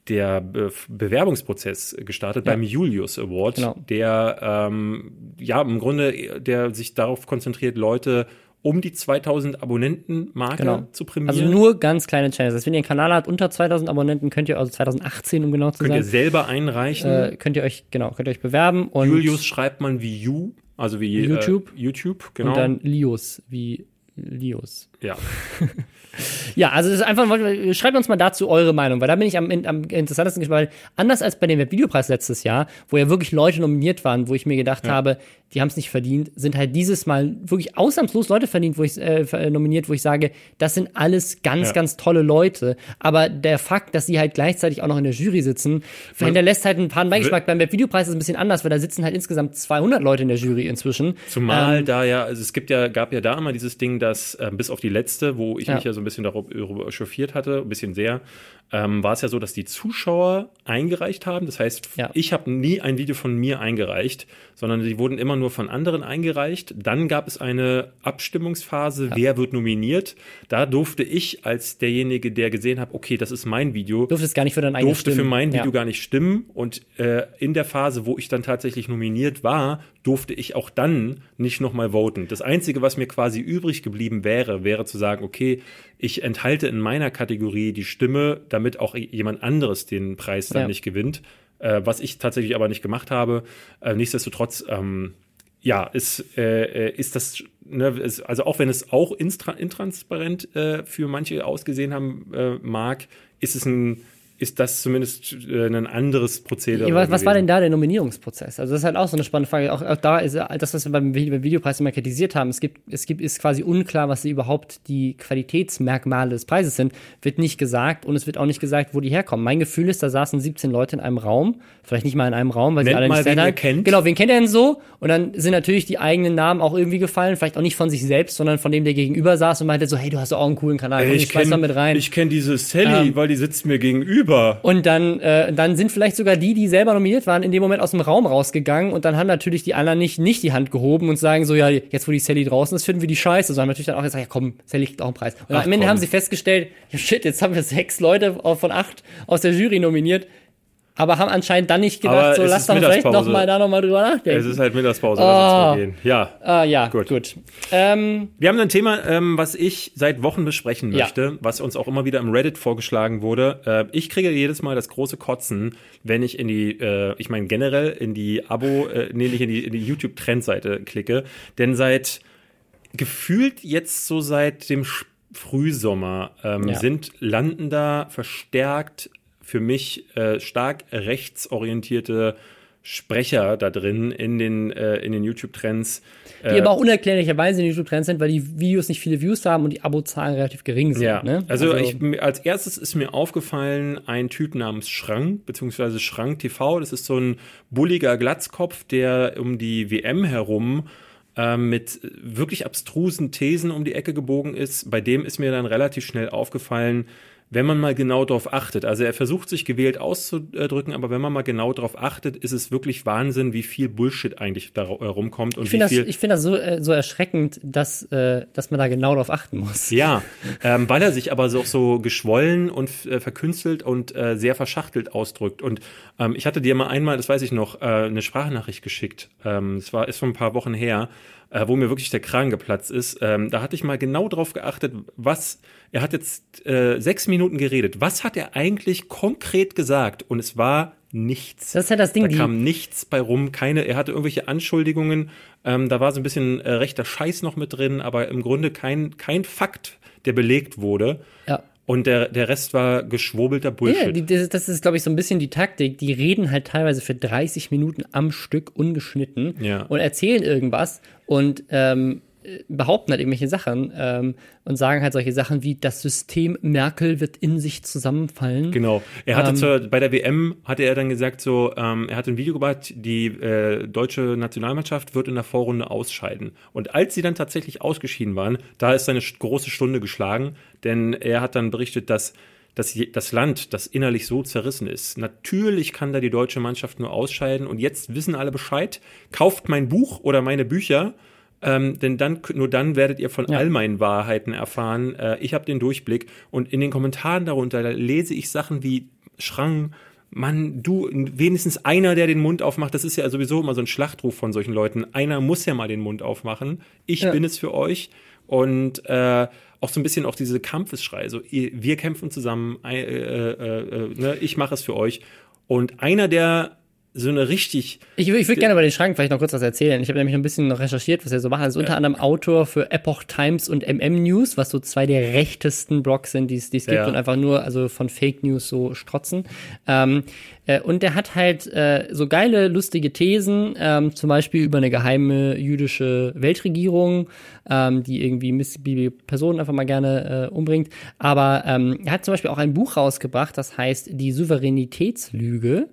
der Be Bewerbungsprozess gestartet ja. beim Julius Award, genau. der ähm, ja im Grunde, der sich darauf konzentriert, Leute um die 2000 Abonnenten-Marke genau. zu prämieren. Also nur ganz kleine Channels. Also wenn ihr einen Kanal habt unter 2000 Abonnenten, könnt ihr, also 2018 um genau zu könnt sein. Könnt ihr selber einreichen. Äh, könnt ihr euch, genau, könnt ihr euch bewerben. Und Julius schreibt man wie You, also wie YouTube. Äh, YouTube, genau. Und dann Lios, wie Lios. Ja. ja, also das ist einfach, schreibt uns mal dazu eure Meinung, weil da bin ich am, am interessantesten gespannt. Anders als bei dem Webvideopreis letztes Jahr, wo ja wirklich Leute nominiert waren, wo ich mir gedacht ja. habe, die haben es nicht verdient, sind halt dieses Mal wirklich ausnahmslos Leute verdient, wo ich äh, nominiert, wo ich sage, das sind alles ganz, ja. ganz tolle Leute. Aber der Fakt, dass sie halt gleichzeitig auch noch in der Jury sitzen, hinterlässt halt ein paar Beigeschmack. Beim Webvideopreis ist es ein bisschen anders, weil da sitzen halt insgesamt 200 Leute in der Jury inzwischen. Zumal ähm, da ja, also es gibt ja, gab ja da immer dieses Ding, dass äh, bis auf die letzte, wo ich ja. mich ja so ein bisschen darüber echauffiert hatte, ein bisschen sehr, ähm, war es ja so, dass die Zuschauer eingereicht haben. Das heißt, ja. ich habe nie ein Video von mir eingereicht, sondern die wurden immer nur von anderen eingereicht. Dann gab es eine Abstimmungsphase, ja. wer wird nominiert. Da durfte ich als derjenige, der gesehen hat, okay, das ist mein Video, durfte es gar nicht für dein eigenes durfte für mein Video ja. gar nicht stimmen. Und äh, in der Phase, wo ich dann tatsächlich nominiert war, durfte ich auch dann nicht nochmal voten. Das Einzige, was mir quasi übrig geblieben wäre, wäre zu sagen, okay, ich enthalte in meiner Kategorie die Stimme, damit auch jemand anderes den Preis dann ja. nicht gewinnt. Äh, was ich tatsächlich aber nicht gemacht habe. Äh, nichtsdestotrotz, ähm, ja, ist, äh, ist das, ne, ist, also auch wenn es auch intransparent äh, für manche ausgesehen haben äh, mag, ist es ein ist das zumindest äh, ein anderes Prozedere. Was, was war denn da der Nominierungsprozess? Also das ist halt auch so eine spannende Frage. Auch, auch da ist das, was wir beim, beim Videopreis immer kritisiert haben. Es gibt, es gibt, ist quasi unklar, was überhaupt die Qualitätsmerkmale des Preises sind. Wird nicht gesagt und es wird auch nicht gesagt, wo die herkommen. Mein Gefühl ist, da saßen 17 Leute in einem Raum, vielleicht nicht mal in einem Raum, weil Nennt sie alle mal, nicht wen kennt. Genau, wen kennt er denn so? Und dann sind natürlich die eigenen Namen auch irgendwie gefallen, vielleicht auch nicht von sich selbst, sondern von dem, der gegenüber saß und meinte so, hey, du hast auch einen coolen Kanal, Ey, ich, ich kenn, mit rein. Ich kenne diese Sally, ähm, weil die sitzt mir gegenüber. Und dann äh, dann sind vielleicht sogar die, die selber nominiert waren, in dem Moment aus dem Raum rausgegangen und dann haben natürlich die anderen nicht, nicht die Hand gehoben und sagen so, ja, jetzt wo die Sally draußen ist, finden wir die scheiße, sondern natürlich dann auch gesagt, ja komm, Sally kriegt auch einen Preis. Und Ach, am Ende komm. haben sie festgestellt, ja, shit, jetzt haben wir sechs Leute von acht aus der Jury nominiert aber haben anscheinend dann nicht gedacht, so lass doch vielleicht noch mal da noch mal drüber nachdenken. Es ist halt Mittagspause, oh. gehen. Ja. Ah, ja, gut. gut. Ähm, Wir haben ein Thema, ähm, was ich seit Wochen besprechen möchte, ja. was uns auch immer wieder im Reddit vorgeschlagen wurde. Äh, ich kriege jedes Mal das große Kotzen, wenn ich in die, äh, ich meine generell in die Abo, äh, nee, nicht in die, in die YouTube-Trendseite klicke, denn seit gefühlt jetzt so seit dem Frühsommer ähm, ja. sind landen da verstärkt für mich äh, stark rechtsorientierte Sprecher da drin in den, äh, in den YouTube-Trends. Die äh, aber auch unerklärlicherweise in den YouTube-Trends sind, weil die Videos nicht viele Views haben und die Abozahlen relativ gering sind. Ja, ne? also, also ich, als erstes ist mir aufgefallen ein Typ namens Schrank, beziehungsweise Schrank TV. Das ist so ein bulliger Glatzkopf, der um die WM herum äh, mit wirklich abstrusen Thesen um die Ecke gebogen ist. Bei dem ist mir dann relativ schnell aufgefallen, wenn man mal genau darauf achtet. Also er versucht sich gewählt auszudrücken, aber wenn man mal genau darauf achtet, ist es wirklich Wahnsinn, wie viel Bullshit eigentlich da rumkommt. Und ich finde das, ich finde das so, äh, so erschreckend, dass, äh, dass man da genau darauf achten muss. Ja, ähm, weil er sich aber so, so geschwollen und äh, verkünstelt und äh, sehr verschachtelt ausdrückt. Und ähm, ich hatte dir mal einmal, das weiß ich noch, äh, eine Sprachnachricht geschickt. Ähm, es war ist schon ein paar Wochen her äh, wo mir wirklich der Kragen geplatzt ist. Ähm, da hatte ich mal genau drauf geachtet, was er hat jetzt äh, sechs Minuten geredet. Was hat er eigentlich konkret gesagt? Und es war nichts. Das ist ja das Ding. Da kam nichts bei rum. Keine. Er hatte irgendwelche Anschuldigungen. Ähm, da war so ein bisschen äh, rechter Scheiß noch mit drin, aber im Grunde kein kein Fakt, der belegt wurde. Ja. Und der, der Rest war geschwurbelter Bullshit. Ja, das, das ist, glaube ich, so ein bisschen die Taktik. Die reden halt teilweise für 30 Minuten am Stück ungeschnitten ja. und erzählen irgendwas und ähm, behaupten halt irgendwelche Sachen ähm, und sagen halt solche Sachen wie das System Merkel wird in sich zusammenfallen. Genau. Er hatte ähm, zur, bei der WM hatte er dann gesagt so, ähm, er hat ein Video gemacht, die äh, deutsche Nationalmannschaft wird in der Vorrunde ausscheiden. Und als sie dann tatsächlich ausgeschieden waren, da ist seine große Stunde geschlagen, denn er hat dann berichtet, dass das, das Land, das innerlich so zerrissen ist. Natürlich kann da die deutsche Mannschaft nur ausscheiden und jetzt wissen alle Bescheid. Kauft mein Buch oder meine Bücher, ähm, denn dann nur dann werdet ihr von ja. all meinen Wahrheiten erfahren. Äh, ich habe den Durchblick und in den Kommentaren darunter da lese ich Sachen wie Schrang, Mann, du, wenigstens einer, der den Mund aufmacht, das ist ja sowieso immer so ein Schlachtruf von solchen Leuten. Einer muss ja mal den Mund aufmachen. Ich ja. bin es für euch. Und äh, auch so ein bisschen auch diese Kampfesschrei. So, wir kämpfen zusammen, äh, äh, äh, ne, ich mache es für euch. Und einer, der so eine richtig. Ich, ich würde gerne über den Schrank vielleicht noch kurz was erzählen. Ich habe nämlich ein bisschen recherchiert, was er so macht. Er ist unter anderem Autor für Epoch Times und MM News, was so zwei der rechtesten Blogs sind, die es gibt ja. und einfach nur also von Fake News so strotzen. Ähm, äh, und der hat halt äh, so geile, lustige Thesen, ähm, zum Beispiel über eine geheime jüdische Weltregierung, ähm, die irgendwie missbibige Personen einfach mal gerne äh, umbringt. Aber ähm, er hat zum Beispiel auch ein Buch rausgebracht, das heißt Die Souveränitätslüge.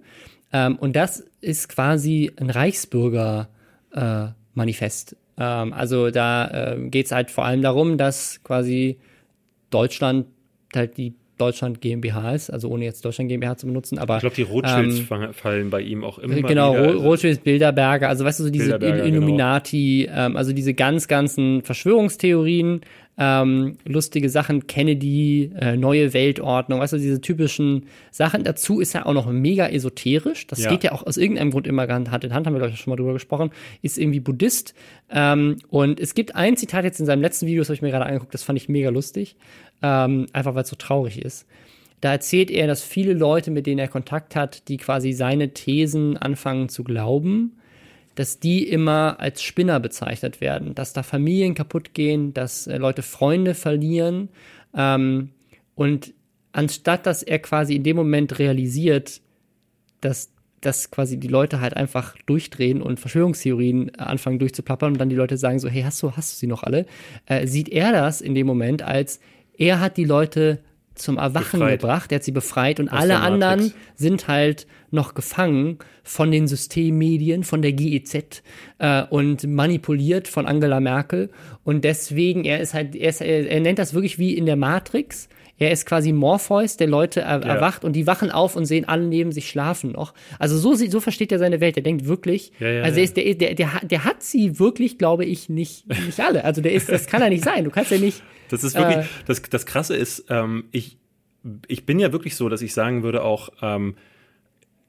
Ähm, und das ist quasi ein Reichsbürger-Manifest. Äh, ähm, also da äh, geht es halt vor allem darum, dass quasi Deutschland halt die Deutschland GmbH ist, also ohne jetzt Deutschland GmbH zu benutzen, aber. Ich glaube, die Rothschilds ähm, fallen bei ihm auch immer Genau, wieder. Also Rothschilds, Bilderberger, also weißt du, so diese. Illuminati, genau. ähm, also diese ganz, ganzen Verschwörungstheorien, ähm, lustige Sachen, Kennedy, äh, neue Weltordnung, weißt du, diese typischen Sachen. Dazu ist er auch noch mega esoterisch. Das ja. geht ja auch aus irgendeinem Grund immer Hand in Hand, haben wir, glaube ich, schon mal drüber gesprochen. Ist irgendwie Buddhist. Ähm, und es gibt ein Zitat jetzt in seinem letzten Video, das habe ich mir gerade angeguckt, das fand ich mega lustig. Ähm, einfach weil es so traurig ist. Da erzählt er, dass viele Leute, mit denen er Kontakt hat, die quasi seine Thesen anfangen zu glauben, dass die immer als Spinner bezeichnet werden, dass da Familien kaputt gehen, dass äh, Leute Freunde verlieren. Ähm, und anstatt dass er quasi in dem Moment realisiert, dass dass quasi die Leute halt einfach durchdrehen und Verschwörungstheorien anfangen durchzuplappern und dann die Leute sagen so, hey, hast du, hast du sie noch alle? Äh, sieht er das in dem Moment als, er hat die Leute zum Erwachen befreit. gebracht, er hat sie befreit und Aus alle anderen sind halt noch gefangen von den Systemmedien, von der GEZ äh, und manipuliert von Angela Merkel und deswegen, er ist halt, er, ist, er, er nennt das wirklich wie in der Matrix, er ist quasi Morpheus, der Leute er, ja. erwacht und die wachen auf und sehen alle neben sich schlafen noch. Also so, so versteht er seine Welt. Er denkt wirklich, ja, ja, also ist, der, der, der, der hat sie wirklich, glaube ich, nicht, nicht alle. Also der ist, das kann er nicht sein. Du kannst ja nicht. Das ist wirklich, äh, das, das Krasse ist, ähm, ich, ich bin ja wirklich so, dass ich sagen würde auch, ähm,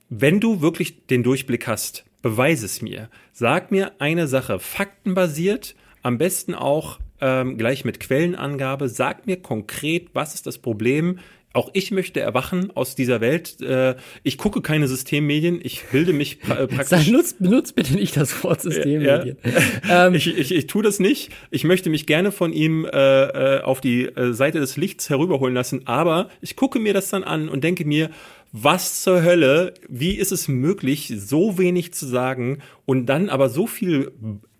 wenn du wirklich den Durchblick hast, beweise es mir. Sag mir eine Sache, faktenbasiert, am besten auch ähm, gleich mit Quellenangabe. Sag mir konkret, was ist das Problem? Auch ich möchte erwachen aus dieser Welt. Äh, ich gucke keine Systemmedien. Ich bilde mich pra praktisch. Sag, nutzt, benutzt bitte nicht das Wort Systemmedien. Ja. ähm. ich, ich, ich tue das nicht. Ich möchte mich gerne von ihm äh, äh, auf die äh, Seite des Lichts herüberholen lassen. Aber ich gucke mir das dann an und denke mir, was zur Hölle? Wie ist es möglich, so wenig zu sagen und dann aber so viel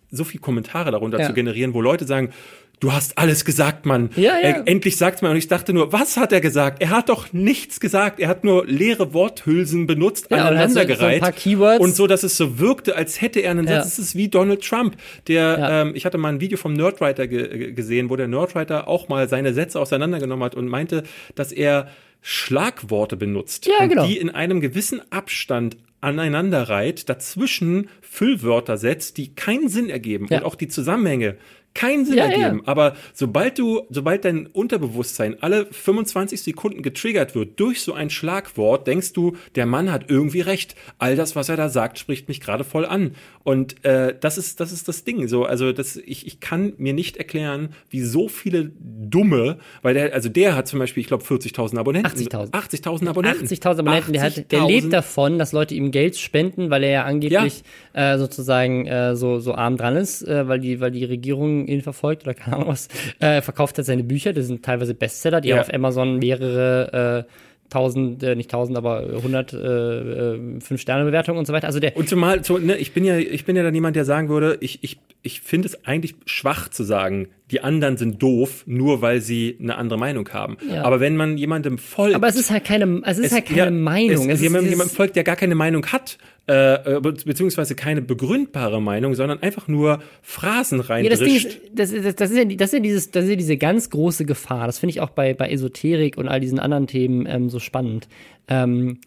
so viel Kommentare darunter ja. zu generieren, wo Leute sagen, du hast alles gesagt, Mann. Ja, ja. Er, endlich sagt's mal. Und ich dachte nur, was hat er gesagt? Er hat doch nichts gesagt. Er hat nur leere Worthülsen benutzt, ja, aneinandergereiht. So und so, dass es so wirkte, als hätte er einen ja. Satz. Es ist wie Donald Trump. Der, ja. ähm, ich hatte mal ein Video vom Nerdwriter ge gesehen, wo der Nerdwriter auch mal seine Sätze auseinandergenommen hat und meinte, dass er Schlagworte benutzt, ja, genau. die in einem gewissen Abstand aneinanderreiht, dazwischen Füllwörter setzt, die keinen Sinn ergeben ja. und auch die Zusammenhänge keinen Sinn ja, ergeben. Ja. Aber sobald du, sobald dein Unterbewusstsein alle 25 Sekunden getriggert wird durch so ein Schlagwort, denkst du, der Mann hat irgendwie recht. All das, was er da sagt, spricht mich gerade voll an. Und äh, das ist, das ist das Ding. So, also das, ich, ich kann mir nicht erklären, wie so viele dumme, weil der, also der hat zum Beispiel, ich glaube, 40.000 Abonnenten. 80.000. 80.000 Abonnenten. 80.000 Abonnenten. 80 der, hat, der lebt davon, dass Leute ihm Geld spenden, weil er ja angeblich ja. Äh, sozusagen äh, so, so arm dran ist, äh, weil die, weil die Regierung ihn verfolgt oder keine Ahnung was, äh, verkauft hat seine Bücher, das sind teilweise Bestseller, die ja. auf Amazon mehrere äh, tausend, äh, nicht tausend, aber hundert äh, äh, fünf Sterne Bewertungen und so weiter. Also der und zumal, so, ne, ich bin ja, ich bin ja dann jemand, der sagen würde, ich, ich, ich finde es eigentlich schwach zu sagen, die anderen sind doof, nur weil sie eine andere Meinung haben. Ja. Aber wenn man jemandem folgt, aber es ist halt keine, es ist es, halt keine ja, Meinung. Es, es jemand, jemand folgt, der gar keine Meinung hat, äh, beziehungsweise keine begründbare Meinung, sondern einfach nur Phrasen rein. Ja, das, Ding ist, das, das, das, ist ja, das, ist ja dieses, das ist ja diese ganz große Gefahr. Das finde ich auch bei, bei Esoterik und all diesen anderen Themen ähm, so spannend. Ähm,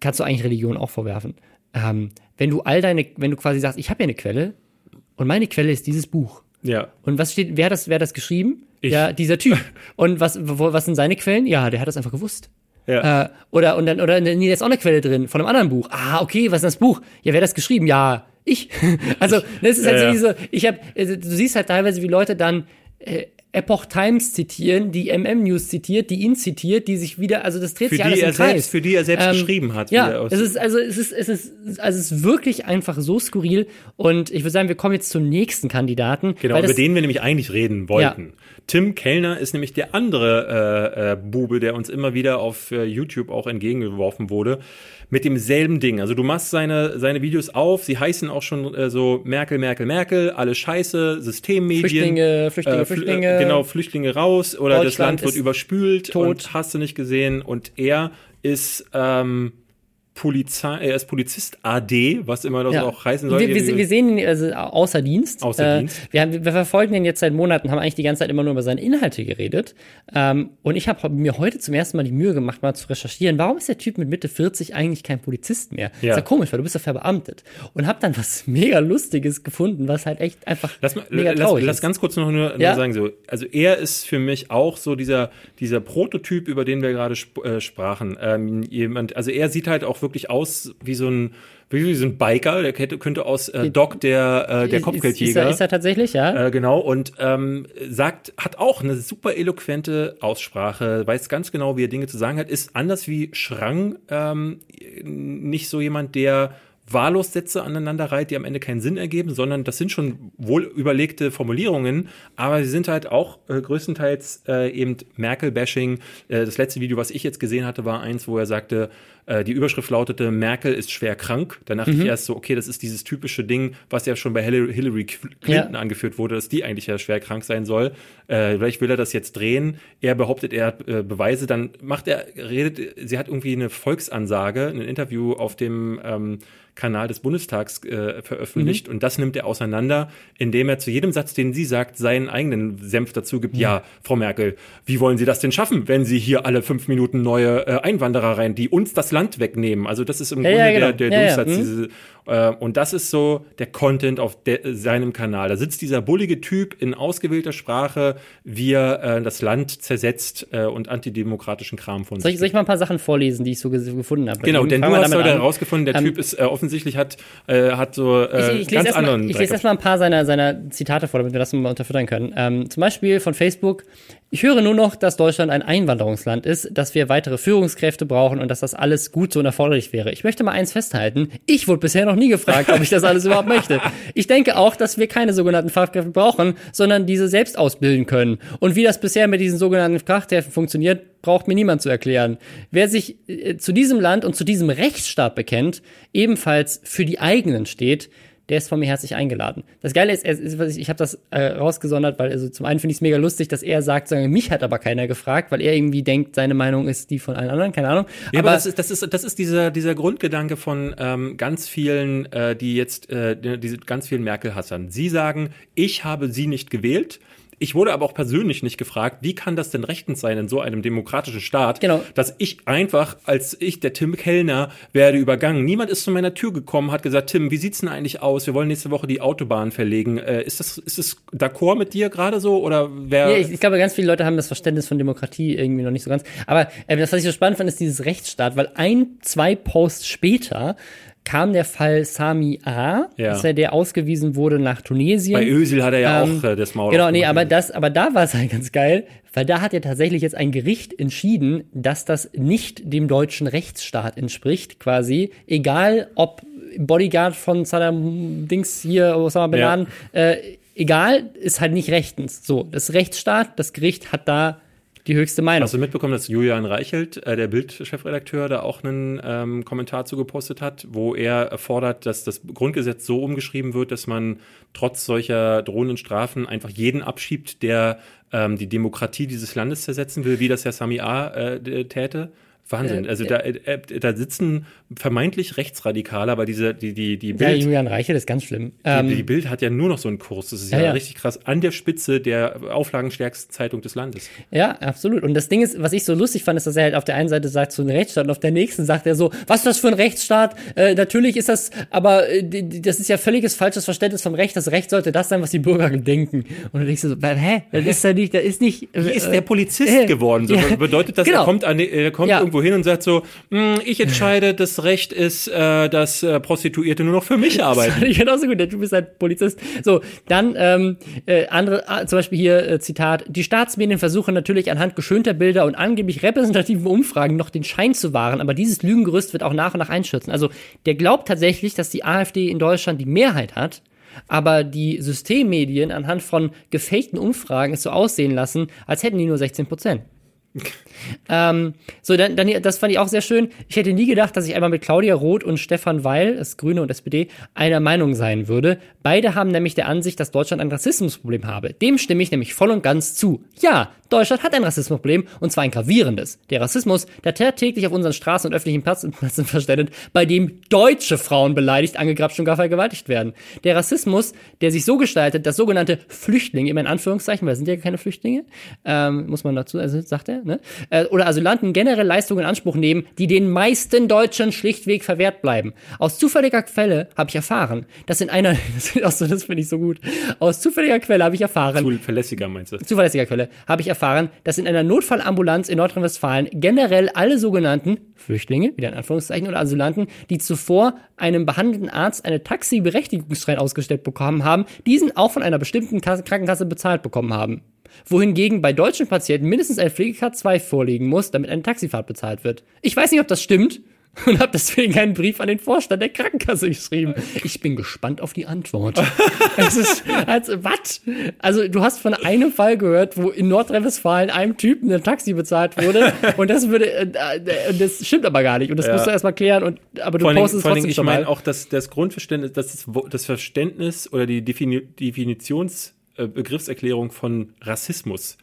kannst du eigentlich Religion auch vorwerfen. Ähm, wenn du all deine, wenn du quasi sagst, ich habe ja eine Quelle und meine Quelle ist dieses Buch. Ja. Und was steht, wer hat das, wer hat das geschrieben? Ich. Ja, dieser Typ. Und was, was sind seine Quellen? Ja, der hat das einfach gewusst. Ja. Äh, oder, und dann, oder, nee, da ist auch eine Quelle drin von einem anderen Buch. Ah, okay, was ist das Buch? Ja, wer hat das geschrieben? Ja, ich. also, das ist halt Ja, so diese, ich hab, also, du siehst halt teilweise, wie Leute dann, äh, Epoch Times zitieren, die MM News zitiert, die ihn zitiert, die sich wieder, also das dreht Für sich alles die im er Kreis. selbst, für die er selbst Ähm, geschrieben hat. Ja, es ist also es ist es ist also es ist wirklich einfach so skurril und ich würde sagen, wir kommen jetzt zum nächsten Kandidaten. Genau, über den wir nämlich eigentlich reden wollten. Tim Kellner ist nämlich der andere äh, äh, Bube, der uns immer wieder auf äh, YouTube auch entgegengeworfen wurde, mit demselben Ding. Also du machst seine, seine Videos auf, sie heißen auch schon äh, so Merkel, Merkel, Merkel, alles scheiße, Systemmedien. Flüchtlinge, Flüchtlinge, äh, Flü- Flüchtlinge. Äh, genau, Flüchtlinge raus oder das Land wird überspült tot. und hast du nicht gesehen. Und er ist ähm, Polizei, er ist Polizist AD, was immer das ja. auch heißen soll. Wir, wir, wir sehen ihn also außer Dienst. Außer äh, Dienst. Wir, haben, wir verfolgen ihn jetzt seit Monaten, haben eigentlich die ganze Zeit immer nur über seine Inhalte geredet. Ähm, und ich habe mir heute zum ersten Mal die Mühe gemacht, mal zu recherchieren, warum ist der Typ mit Mitte 40 eigentlich kein Polizist mehr? Ja. Ist ja komisch, weil du bist ja verbeamtet. Und habe dann was mega Lustiges gefunden, was halt echt einfach Lass, mal, mega lass, traurig lass ist. ganz kurz noch nur, nur Ja. sagen so, also er ist für mich auch so dieser dieser Prototyp, über den wir gerade sp äh, sprachen. Ähm, jemand, also er sieht halt auch wirklich aus wie so ein wie so ein Biker, der könnte, aus äh, Doc der äh, der Ist- Ist, Kopfgeldjäger. er, ist er tatsächlich, ja? Äh, genau, und ähm, sagt, hat auch eine super eloquente Aussprache, weiß ganz genau, wie er Dinge zu sagen hat, ist anders wie Schrang ähm, nicht so jemand, der wahllos Sätze aneinander reiht, die am Ende keinen Sinn ergeben, sondern das sind schon wohl überlegte Formulierungen, aber sie sind halt auch äh, größtenteils äh, eben Merkel-Bashing. Äh, das letzte Video, was ich jetzt gesehen hatte, war eins, wo er sagte, äh, die Überschrift lautete, Merkel ist schwer krank. Da dachte ich erst so, okay, das ist dieses typische Ding, was ja schon bei Hillary Clinton Ja. angeführt wurde, dass die eigentlich ja schwer krank sein soll. Äh, vielleicht will er das jetzt drehen. Er behauptet, er hat äh, Beweise. Dann macht er, redet, sie hat irgendwie eine Volksansage, ein Interview auf dem ähm, Kanal des Bundestags äh, veröffentlicht und das nimmt er auseinander, indem er zu jedem Satz, den sie sagt, seinen eigenen Senf dazu gibt. Ja, Frau Merkel, wie wollen Sie das denn schaffen, wenn Sie hier alle fünf Minuten neue äh, Einwanderer rein, die uns das Land wegnehmen? Also das ist im Ja, Grunde ja, genau. der, der Durchsatz mhm. diese, und das ist so der Content auf de, seinem Kanal. Da sitzt dieser bullige Typ in ausgewählter Sprache, wie er äh, das Land zersetzt äh, und antidemokratischen Kram von Soll ich, sich soll ich mal ein paar Sachen vorlesen, die ich so ge- gefunden habe? Genau, denn du hast heute herausgefunden, der Ähm, Typ ist äh, offensichtlich hat, äh, hat so äh, ich, ich lese ganz anderen ich Dreck lese erstmal ein paar seiner, seiner Zitate vor, damit wir das mal unterfüttern können. Ähm, zum Beispiel von Facebook. Ich höre nur noch, dass Deutschland ein Einwanderungsland ist, dass wir weitere Führungskräfte brauchen und dass das alles gut so und erforderlich wäre. Ich möchte mal eins festhalten. Ich wurde bisher noch nie gefragt, ob ich das alles überhaupt möchte. Ich denke auch, dass wir keine sogenannten Fachkräfte brauchen, sondern diese selbst ausbilden können. Und wie das bisher mit diesen sogenannten Fachkräften funktioniert, braucht mir niemand zu erklären. Wer sich äh, zu diesem Land und zu diesem Rechtsstaat bekennt, ebenfalls für die eigenen steht, der ist von mir herzlich eingeladen. Das Geile ist, ich, habe das äh, rausgesondert, weil also zum einen finde ich es mega lustig, dass er sagt, sagen, mich hat aber keiner gefragt, weil er irgendwie denkt, seine Meinung ist die von allen anderen, keine Ahnung. Ja, aber, das ist, das ist, das ist dieser, dieser Grundgedanke von ähm, ganz vielen, äh, die jetzt, äh, die- diese ganz vielen Merkel-Hassern. Sie sagen, ich habe sie nicht gewählt. Ich wurde aber auch persönlich nicht gefragt, wie kann das denn rechtens sein in so einem demokratischen Staat, Genau. dass ich einfach, als ich, der Tim Kellner, werde übergangen. Niemand ist zu meiner Tür gekommen, hat gesagt, Tim, wie sieht's denn eigentlich aus? Wir wollen nächste Woche die Autobahn verlegen. Äh, ist das, ist das d'accord mit dir gerade so? Oder wer? Ja, ich, ich glaube, ganz viele Leute haben das Verständnis von Demokratie irgendwie noch nicht so ganz. Aber äh, das, was ich so spannend fand, ist dieses Rechtsstaat, weil ein, zwei Posts später kam der Fall Sami A, Ja. dass er der ausgewiesen wurde nach Tunesien. Bei Ösil hat er ja Ähm, auch äh, das Maul Genau, nee, aber das, aber da war es halt ganz geil, weil da hat ja tatsächlich jetzt ein Gericht entschieden, dass das nicht dem deutschen Rechtsstaat entspricht, quasi. Egal, ob Bodyguard von Saddam Dings hier, Osama Bin Ja. Laden, äh, egal, ist halt nicht rechtens. So, das Rechtsstaat, das Gericht hat da die höchste Meinung. Hast du mitbekommen, dass Julian Reichelt, äh, der Bild-Chefredakteur, da auch einen ähm, Kommentar zu gepostet hat, wo er fordert, dass das Grundgesetz so umgeschrieben wird, dass man trotz solcher drohenden Strafen einfach jeden abschiebt, der ähm, die Demokratie dieses Landes zersetzen will, wie das Herr Sami A. Äh, täte. Wahnsinn. Also da, äh, da sitzen vermeintlich Rechtsradikale, aber diese, die, die, die Ja, Bild, Julian Reiche, das ist ganz schlimm. die, Ähm, die Bild hat ja nur noch so einen Kurs. Das ist ja, Ja, ja. richtig krass. An der Spitze der auflagenstärksten Zeitung des Landes. Ja, absolut. Und das Ding ist, was ich so lustig fand, ist, dass er halt auf der einen Seite sagt, so ein Rechtsstaat und auf der nächsten sagt er so, was ist das für ein Rechtsstaat? Äh, natürlich ist das, aber äh, das ist ja völliges falsches Verständnis vom Recht. Das Recht sollte das sein, was die Bürger denken. Und du denkst dir so, hä? Das ist ja nicht, das ist nicht. Wie ist der Polizist äh, geworden? So, ja. Bedeutet das, Genau. er kommt, an, er kommt Ja. Irgendwo hin und sagt so, "Hm, ich entscheide, das Recht ist, äh, dass äh, Prostituierte nur noch für mich arbeiten. Ich genauso gut, du bist halt Polizist. So, dann ähm, äh, andere, ah, zum Beispiel hier äh, Zitat, die Staatsmedien versuchen natürlich anhand geschönter Bilder und angeblich repräsentativen Umfragen noch den Schein zu wahren, aber dieses Lügengerüst wird auch nach und nach einschützen. Also der glaubt tatsächlich, dass die AfD in Deutschland die Mehrheit hat, aber die Systemmedien anhand von gefakten Umfragen es so aussehen lassen, als hätten die nur 16 Prozent. Ähm, so, dann, dann, das fand ich auch sehr schön. Ich hätte nie gedacht, dass ich einmal mit Claudia Roth und Stefan Weil, das Grüne und SPD, einer Meinung sein würde. Beide haben nämlich der Ansicht, dass Deutschland ein Rassismusproblem habe. Dem stimme ich nämlich voll und ganz zu. Ja, Deutschland hat ein Rassismusproblem und zwar ein gravierendes. Der Rassismus, der täglich auf unseren Straßen und öffentlichen Plätzen verständet, bei dem deutsche Frauen beleidigt, angegrapscht und gar vergewaltigt werden. Der Rassismus, der sich so gestaltet, dass sogenannte Flüchtlinge, immer in Anführungszeichen, weil sind ja keine Flüchtlinge, ähm, muss man dazu, also sagt er, ne? Äh, oder Asylanten generell Leistungen in Anspruch nehmen, die den meisten Deutschen schlichtweg verwehrt bleiben. Aus zufälliger Quelle habe ich erfahren, dass in einer, das, das finde ich so gut, aus zufälliger Quelle habe ich erfahren, Zu verlässiger meinst du? zuverlässiger Quelle, habe ich erfahren, dass in einer Notfallambulanz in Nordrhein-Westfalen generell alle sogenannten Flüchtlinge, wieder in Anführungszeichen, oder Asylanten, die zuvor einem behandelnden Arzt eine Taxi-Berechtigungsschein ausgestellt bekommen haben, diesen auch von einer bestimmten Kasse, Krankenkasse bezahlt bekommen haben. Wohingegen bei deutschen Patienten mindestens ein Pflegekart 2 vorliegen muss, damit eine Taxifahrt bezahlt wird. Ich weiß nicht, ob das stimmt und habe deswegen einen Brief an den Vorstand der Krankenkasse geschrieben. Ich bin gespannt auf die Antwort. es ist, also, was? Also, du hast von einem Fall gehört, wo in Nordrhein-Westfalen einem Typen ein Taxi bezahlt wurde und das würde, äh, äh, das stimmt aber gar nicht und das Ja. musst du erstmal klären und, aber du Vor postest es vor allen trotzdem ich meine auch, dass das Grundverständnis, dass das, Verständnis oder die Defini Definitionsbegriffserklärung von Rassismus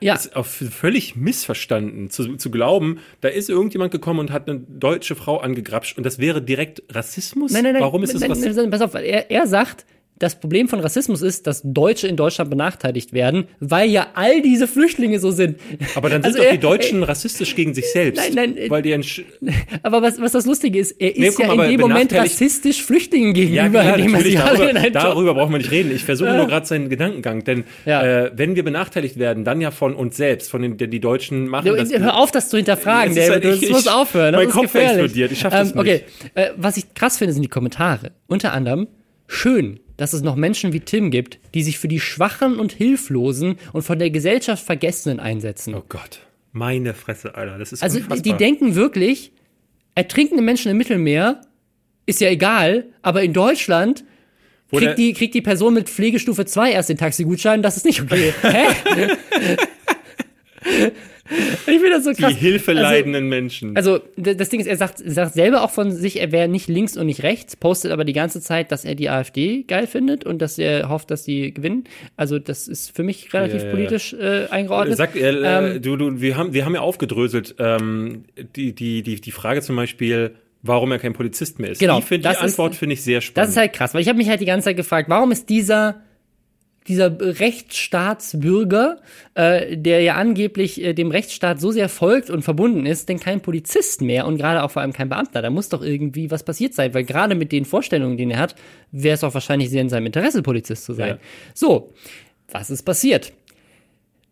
Ja. ist auch völlig missverstanden, zu, zu glauben, da ist irgendjemand gekommen und hat eine deutsche Frau angegrapscht und das wäre direkt Rassismus? Nein, nein, nein. Warum ist das nein, Rassismus? nein, Pass auf, er, er sagt, das Problem von Rassismus ist, dass Deutsche in Deutschland benachteiligt werden, weil ja all diese Flüchtlinge so sind. Aber dann sind Also doch er- die Deutschen rassistisch gegen sich selbst. Nein, nein, äh, weil die Aber was, was das Lustige ist, er Nee, ist guck ja in dem Moment rassistisch Flüchtlingen ja, gegenüber, klar, indem er natürlich, darüber, darüber brauchen wir nicht reden. Ich versuche nur gerade seinen Gedankengang, denn Ja. äh, wenn wir benachteiligt werden, dann ja von uns selbst, von den die, die Deutschen machen Du, das. Hör auf, das zu hinterfragen, David. halt- Das ich- muss aufhören. Das mein ist Kopf gefährlich. explodiert. Ich schaff das nicht. Okay, äh, was ich krass finde, sind die Kommentare. Unter anderem, schön, dass es noch Menschen wie Tim gibt, die sich für die Schwachen und Hilflosen und von der Gesellschaft Vergessenen einsetzen. oh Gott, meine Fresse, Alter, das ist Also die, unfassbar. die denken wirklich, ertrinkende Menschen im Mittelmeer ist ja egal, aber in Deutschland kriegt die, kriegt die Person mit Pflegestufe 2 erst den Taxigutschein, das ist nicht okay. Hä? ich finde das so die krass. hilfeleidenden Menschen. Also, das Ding ist, er sagt, sagt selber auch von sich, er wäre nicht links und nicht rechts, postet aber die ganze Zeit, dass er die AfD geil findet und dass er hofft, dass sie gewinnen. Also, das ist für mich relativ Ja, ja. politisch äh, eingeordnet. Sag, äh, äh, Ähm, du, du, wir haben, wir haben ja aufgedröselt, ähm, die, die, die, die Frage zum Beispiel, warum er kein Polizist mehr ist. Genau, die, find, die das Antwort finde ich sehr Das spannend. ist halt krass, weil ich habe mich halt die ganze Zeit gefragt, warum ist dieser dieser Rechtsstaatsbürger, äh, der ja angeblich äh, dem Rechtsstaat so sehr folgt und verbunden ist, denn kein Polizist mehr und gerade auch vor allem kein Beamter. Da muss doch irgendwie was passiert sein, weil gerade mit den Vorstellungen, die er hat, wäre es auch wahrscheinlich sehr in seinem Interesse, Polizist zu sein. Ja. So, was ist passiert?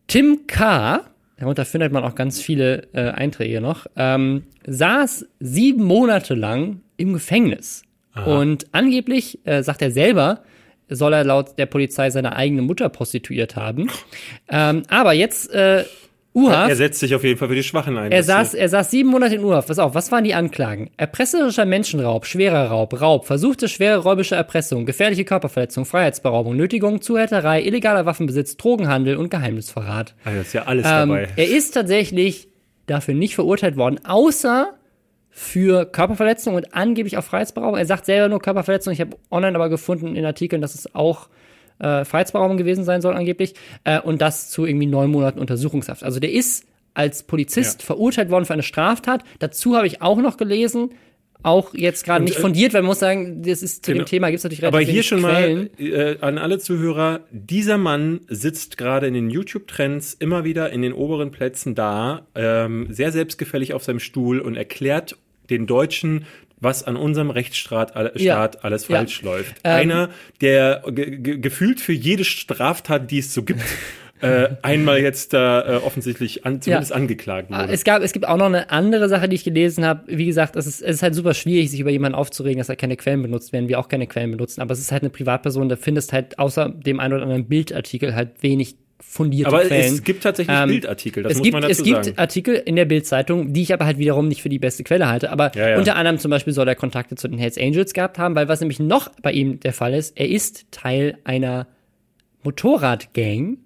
Tim K., darunter findet man auch ganz viele äh, Einträge noch, ähm, saß sieben Monate lang im Gefängnis. Und angeblich, äh, sagt er selber, soll er laut der Polizei seine eigene Mutter prostituiert haben. Ähm, aber jetzt, äh, Uhaft, er setzt sich auf jeden Fall für die Schwachen ein. er saß, er saß sieben Monate in Urhaft. Pass auf, was waren die Anklagen? Erpresserischer Menschenraub, schwerer Raub, Raub, versuchte schwere räubische Erpressung, gefährliche Körperverletzung, Freiheitsberaubung, Nötigung, Zuhälterei, illegaler Waffenbesitz, Drogenhandel und Geheimnisverrat. Das ist ja alles Ähm, dabei. er ist tatsächlich dafür nicht verurteilt worden, außer für Körperverletzung und angeblich auch Freiheitsberaubung. Er sagt selber nur Körperverletzung. Ich habe online aber gefunden in Artikeln, dass es auch äh, Freiheitsberaubung gewesen sein soll angeblich. Äh, und das zu irgendwie neun Monaten Untersuchungshaft. Also der ist als Polizist ja. verurteilt worden für eine Straftat. Dazu habe ich auch noch gelesen, auch jetzt gerade nicht äh, fundiert, weil man muss sagen, das ist zu genau. dem Thema gibt es natürlich relativ Aber hier schon Quellen. mal äh, an alle Zuhörer, dieser Mann sitzt gerade in den YouTube-Trends immer wieder in den oberen Plätzen da, ähm, sehr selbstgefällig auf seinem Stuhl und erklärt den Deutschen, was an unserem Rechtsstaat ja. alles falsch ja. läuft. Ähm, Einer, der gefühlt für jede Straftat, die es so gibt, äh, einmal jetzt da äh, offensichtlich an, zumindest ja. angeklagt wurde. Es, gab, es gibt auch noch eine andere Sache, die ich gelesen habe. Wie gesagt, es ist, es ist halt super schwierig, sich über jemanden aufzuregen, dass er keine Quellen benutzt, werden wir auch keine Quellen benutzen. Aber es ist halt eine Privatperson, da findest halt außer dem einen oder anderen Bildartikel halt wenig fundierte aber Quellen. es gibt tatsächlich ähm, Bildartikel, das es muss gibt, man dazu Es gibt sagen. Artikel in der Bildzeitung, die ich aber halt wiederum nicht für die beste Quelle halte. Aber ja, ja. unter anderem zum Beispiel soll er Kontakte zu den Hells Angels gehabt haben, weil was nämlich noch bei ihm der Fall ist, er ist Teil einer Motorradgang,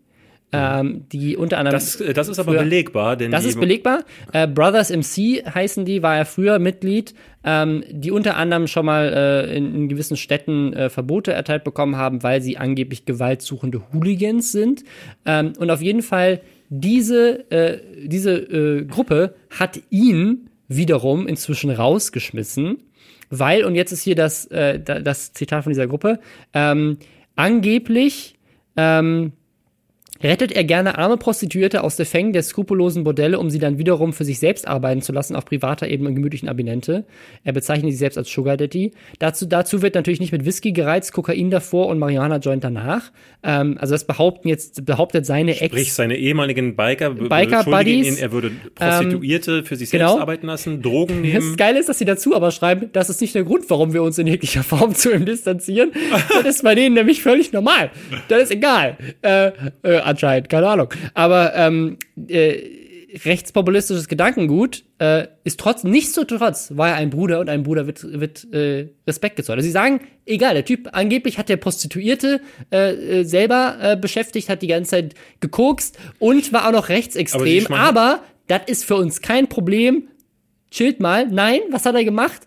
ähm, die unter anderem. Das, äh, das ist aber früher, belegbar, denn. Das ist belegbar. Äh, Brothers MC heißen die, war er früher Mitglied, ähm, die unter anderem schon mal äh, in, in, gewissen Städten äh, Verbote erteilt bekommen haben, weil sie angeblich gewaltsuchende Hooligans sind. Ähm, und auf jeden Fall diese, äh, diese äh, Gruppe hat ihn wiederum inzwischen rausgeschmissen, weil, und jetzt ist hier das, das Zitat von dieser Gruppe, ähm, angeblich ähm, rettet er gerne arme Prostituierte aus der Fängen der skrupellosen Bordelle, um sie dann wiederum für sich selbst arbeiten zu lassen auf privater Ebene und gemütlichen Abinente. Er bezeichnet sie selbst als Sugar Daddy. Dazu, dazu wird natürlich nicht mit Whisky gereizt, Kokain davor und Marihuana-Joint danach. Ähm, also das behaupten jetzt, behauptet seine Ex... Sprich, seine ehemaligen Biker, Biker Buddies, ihn, er würde Prostituierte ähm, für sich selbst genau. arbeiten lassen, Drogen nehmen. Das Geile ist, dass sie dazu aber schreiben, das ist nicht der Grund, warum wir uns in jeglicher Form zu ihm distanzieren. das ist bei denen nämlich völlig normal. Das ist egal. Äh, äh, anscheinend, keine Ahnung. Aber ähm, äh, rechtspopulistisches Gedankengut äh, ist trotz, nicht so trotz, war er ein Bruder und ein Bruder wird, wird äh, Respekt gezollt. Also sie sagen, egal, der Typ, angeblich hat der Prostituierte äh, äh, selber äh, beschäftigt, hat die ganze Zeit gekokst und war auch noch rechtsextrem, aber, aber das ist für uns kein Problem. Chillt mal. Nein, was hat er gemacht?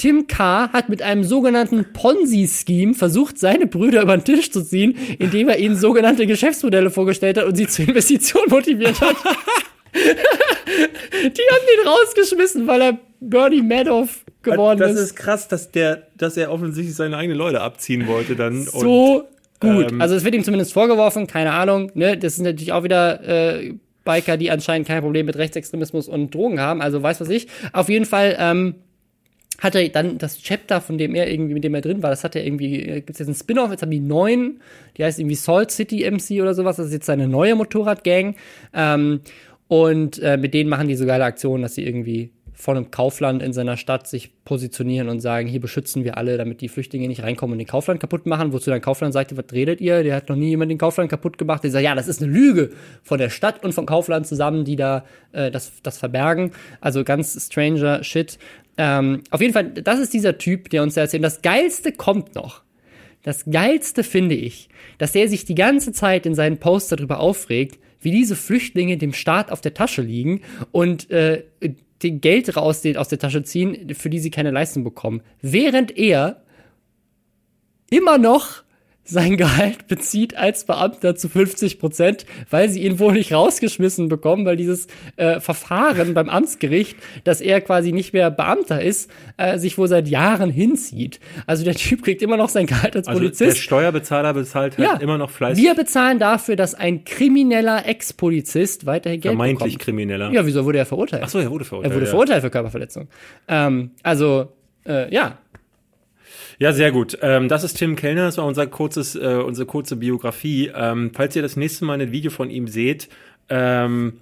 Tim K. hat mit einem sogenannten Ponzi-Scheme versucht, seine Brüder über den Tisch zu ziehen, indem er ihnen sogenannte Geschäftsmodelle vorgestellt hat und sie zur Investition motiviert hat. Die haben ihn rausgeschmissen, weil er Bernie Madoff geworden ist. Das ist krass, dass der, dass er offensichtlich seine eigenen Leute abziehen wollte dann. So und, gut. Ähm, also es wird ihm zumindest vorgeworfen, keine Ahnung. Ne, das sind natürlich auch wieder äh, Biker, die anscheinend kein Problem mit Rechtsextremismus und Drogen haben. Also weiß was ich. Auf jeden Fall. Ähm, hat er dann das Chapter, von dem er irgendwie, mit dem er drin war, das hat er irgendwie, äh, gibt es jetzt einen Spin-off, jetzt haben die neun, die heißt irgendwie Salt City MC oder sowas, das ist jetzt seine neue Motorradgang. Ähm, und äh, mit denen machen die so geile Aktionen, dass sie irgendwie vor einem Kaufland in seiner Stadt sich positionieren und sagen, hier beschützen wir alle, damit die Flüchtlinge nicht reinkommen und den Kaufland kaputt machen, wozu dann Kaufland sagte, was redet ihr? Der hat noch nie jemand den Kaufland kaputt gemacht. Der sagt, ja, das ist eine Lüge von der Stadt und vom Kaufland zusammen, die da äh, das, das verbergen. Also ganz stranger Shit. Ähm, auf jeden Fall, das ist dieser Typ, der uns da erzählt. Das Geilste kommt noch. Das Geilste finde ich, dass er sich die ganze Zeit in seinen Posts darüber aufregt, wie diese Flüchtlinge dem Staat auf der Tasche liegen und äh, den Geld raus aus der Tasche ziehen, für die sie keine Leistung bekommen. Während er immer noch sein Gehalt bezieht als Beamter zu 50 Prozent, weil sie ihn wohl nicht rausgeschmissen bekommen, weil dieses äh, Verfahren beim Amtsgericht, dass er quasi nicht mehr Beamter ist, äh, sich wohl seit Jahren hinzieht. Also der Typ kriegt immer noch sein Gehalt als also Polizist. Der Steuerbezahler bezahlt halt ja, immer noch fleißig. Wir bezahlen dafür, dass ein krimineller Ex-Polizist weiterhin Geld Vermeintlich bekommt. krimineller. Ja, wieso wurde er verurteilt? Ach so, er wurde verurteilt. Er wurde ja. verurteilt für Körperverletzung. Ähm, also, äh, ja, ja, sehr gut. Ähm, das ist Tim Kellner, das war unser kurzes, äh, unsere kurze Biografie. Ähm, falls ihr das nächste Mal ein Video von ihm seht, ähm,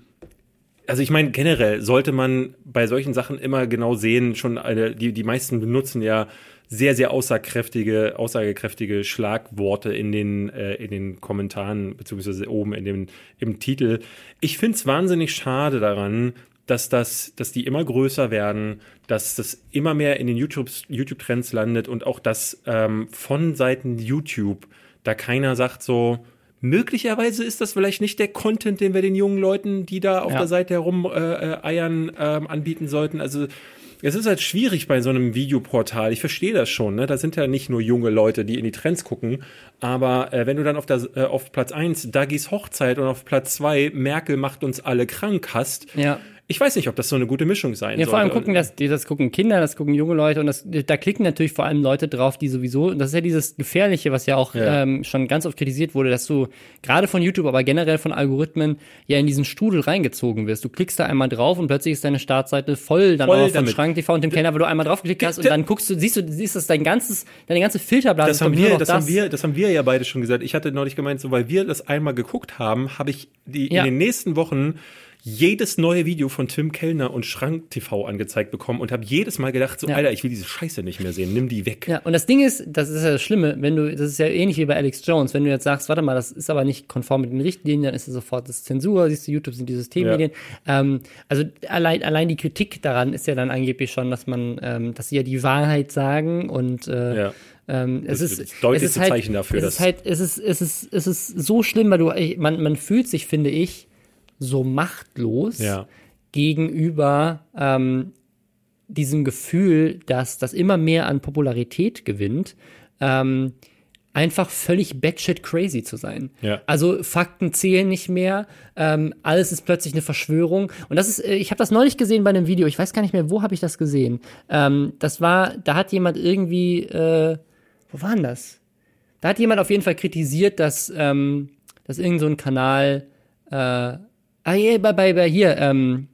also ich meine, generell sollte man bei solchen Sachen immer genau sehen, schon eine, die, die meisten benutzen ja sehr, sehr aussagekräftige, aussagekräftige Schlagworte in den, äh, in den Kommentaren, beziehungsweise oben in dem, im Titel. Ich finde es wahnsinnig schade daran, dass das, dass die immer größer werden, dass das immer mehr in den YouTube-Trends YouTube landet und auch dass ähm, von Seiten YouTube da keiner sagt so, möglicherweise ist das vielleicht nicht der Content, den wir den jungen Leuten, die da auf ja. der Seite herum äh, äh, eiern, ähm, anbieten sollten. Also es ist halt schwierig bei so einem Videoportal. Ich verstehe das schon, ne? Da sind ja nicht nur junge Leute, die in die Trends gucken, aber äh, wenn du dann auf, der, äh, auf Platz eins Dagis Hochzeit und auf Platz zwei Merkel macht uns alle krank hast, Ja. Ich weiß nicht, ob das so eine gute Mischung sein Ja, soll. vor allem gucken das, das gucken Kinder, das gucken junge Leute und das, da klicken natürlich vor allem Leute drauf, die sowieso, und das ist ja dieses Gefährliche, was ja auch Ja. Ähm, schon ganz oft kritisiert wurde, dass du gerade von YouTube, aber generell von Algorithmen ja in diesen Strudel reingezogen wirst. Du klickst da einmal drauf und plötzlich ist deine Startseite voll dann Voll auch von. Schrank TV und dem Keller, weil du einmal draufgeklickt hast und dann guckst du, siehst du, siehst das dein ganzes, deine ganze Filterblase das haben wir, noch das, haben wir, das haben wir ja beide schon gesagt. Ich hatte neulich gemeint, so weil wir das einmal geguckt haben, habe ich die Ja. in den nächsten Wochen jedes neue Video von Tim Kellner und Schrank TV angezeigt bekommen und habe jedes Mal gedacht, so Ja. Alter, ich will diese Scheiße nicht mehr sehen, nimm die weg. Ja, und das Ding ist, das ist ja das Schlimme, wenn du, das ist ja ähnlich wie bei Alex Jones, wenn du jetzt sagst, warte mal, das ist aber nicht konform mit den Richtlinien, dann ist es sofort das Zensur, siehst du, YouTube sind die Systemmedien. Ähm, also allein, allein die Kritik daran ist ja dann angeblich schon, dass man, ähm, dass sie ja die Wahrheit sagen und äh, Ja. ähm, es Das ist das deutlichste es ist halt, Zeichen dafür, Es ist halt, es ist, es ist, es ist so schlimm, weil du, man, man fühlt sich, finde ich, so machtlos Ja. gegenüber ähm, diesem Gefühl, dass das immer mehr an Popularität gewinnt, ähm, einfach völlig batshit crazy zu sein. Ja. Also Fakten zählen nicht mehr, ähm, alles ist plötzlich eine Verschwörung. Und das ist, äh, ich habe das neulich gesehen bei einem Video, ich weiß gar nicht mehr, wo habe ich das gesehen. Ähm, das war, da hat jemand irgendwie, äh, wo war denn das? Da hat jemand auf jeden Fall kritisiert, dass, ähm, dass irgend so ein Kanal, äh, ah, yeah, bei, bei, bei hier, ähm,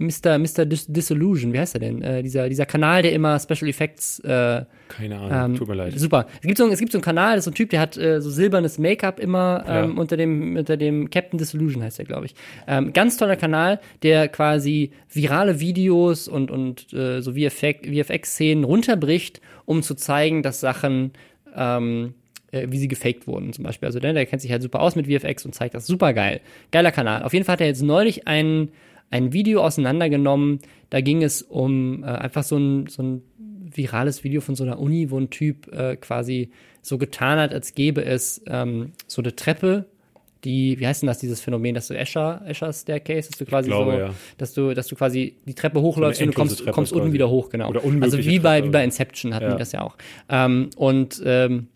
Mr. Mr. Dis Disillusion, wie heißt er denn? Äh, dieser, dieser Kanal, der immer Special Effects äh, Keine Ahnung, ähm, tut mir leid. Super. Es gibt so, es gibt so einen Kanal, das ist so ein Typ, der hat äh, so silbernes Make-up immer ähm, Ja. unter dem unter dem Captain Disillusion heißt er, glaube ich. Ähm, ganz toller Kanal, der quasi virale Videos und und äh, so VFX VFX-Szenen runterbricht, um zu zeigen, dass Sachen ähm, äh, wie sie gefaked wurden zum Beispiel. Also der, der kennt sich halt super aus mit VFX und zeigt das super geil. Geiler Kanal. Auf jeden Fall hat er jetzt neulich ein, ein Video auseinandergenommen. Da ging es um äh, einfach so ein, so ein virales Video von so einer Uni, wo ein Typ äh, quasi so getan hat, als gäbe es ähm, so eine Treppe, die, wie heißt denn das, dieses Phänomen, dass du Escher, Escher Staircase, dass du quasi glaube, so, ja. dass du, dass du quasi die Treppe hochläufst So und du kommst, Treppe kommst unten quasi. wieder hoch, genau. Oder also wie bei, Treppe. wie bei Inception hatten Ja. die das ja auch. Ähm, und ähm,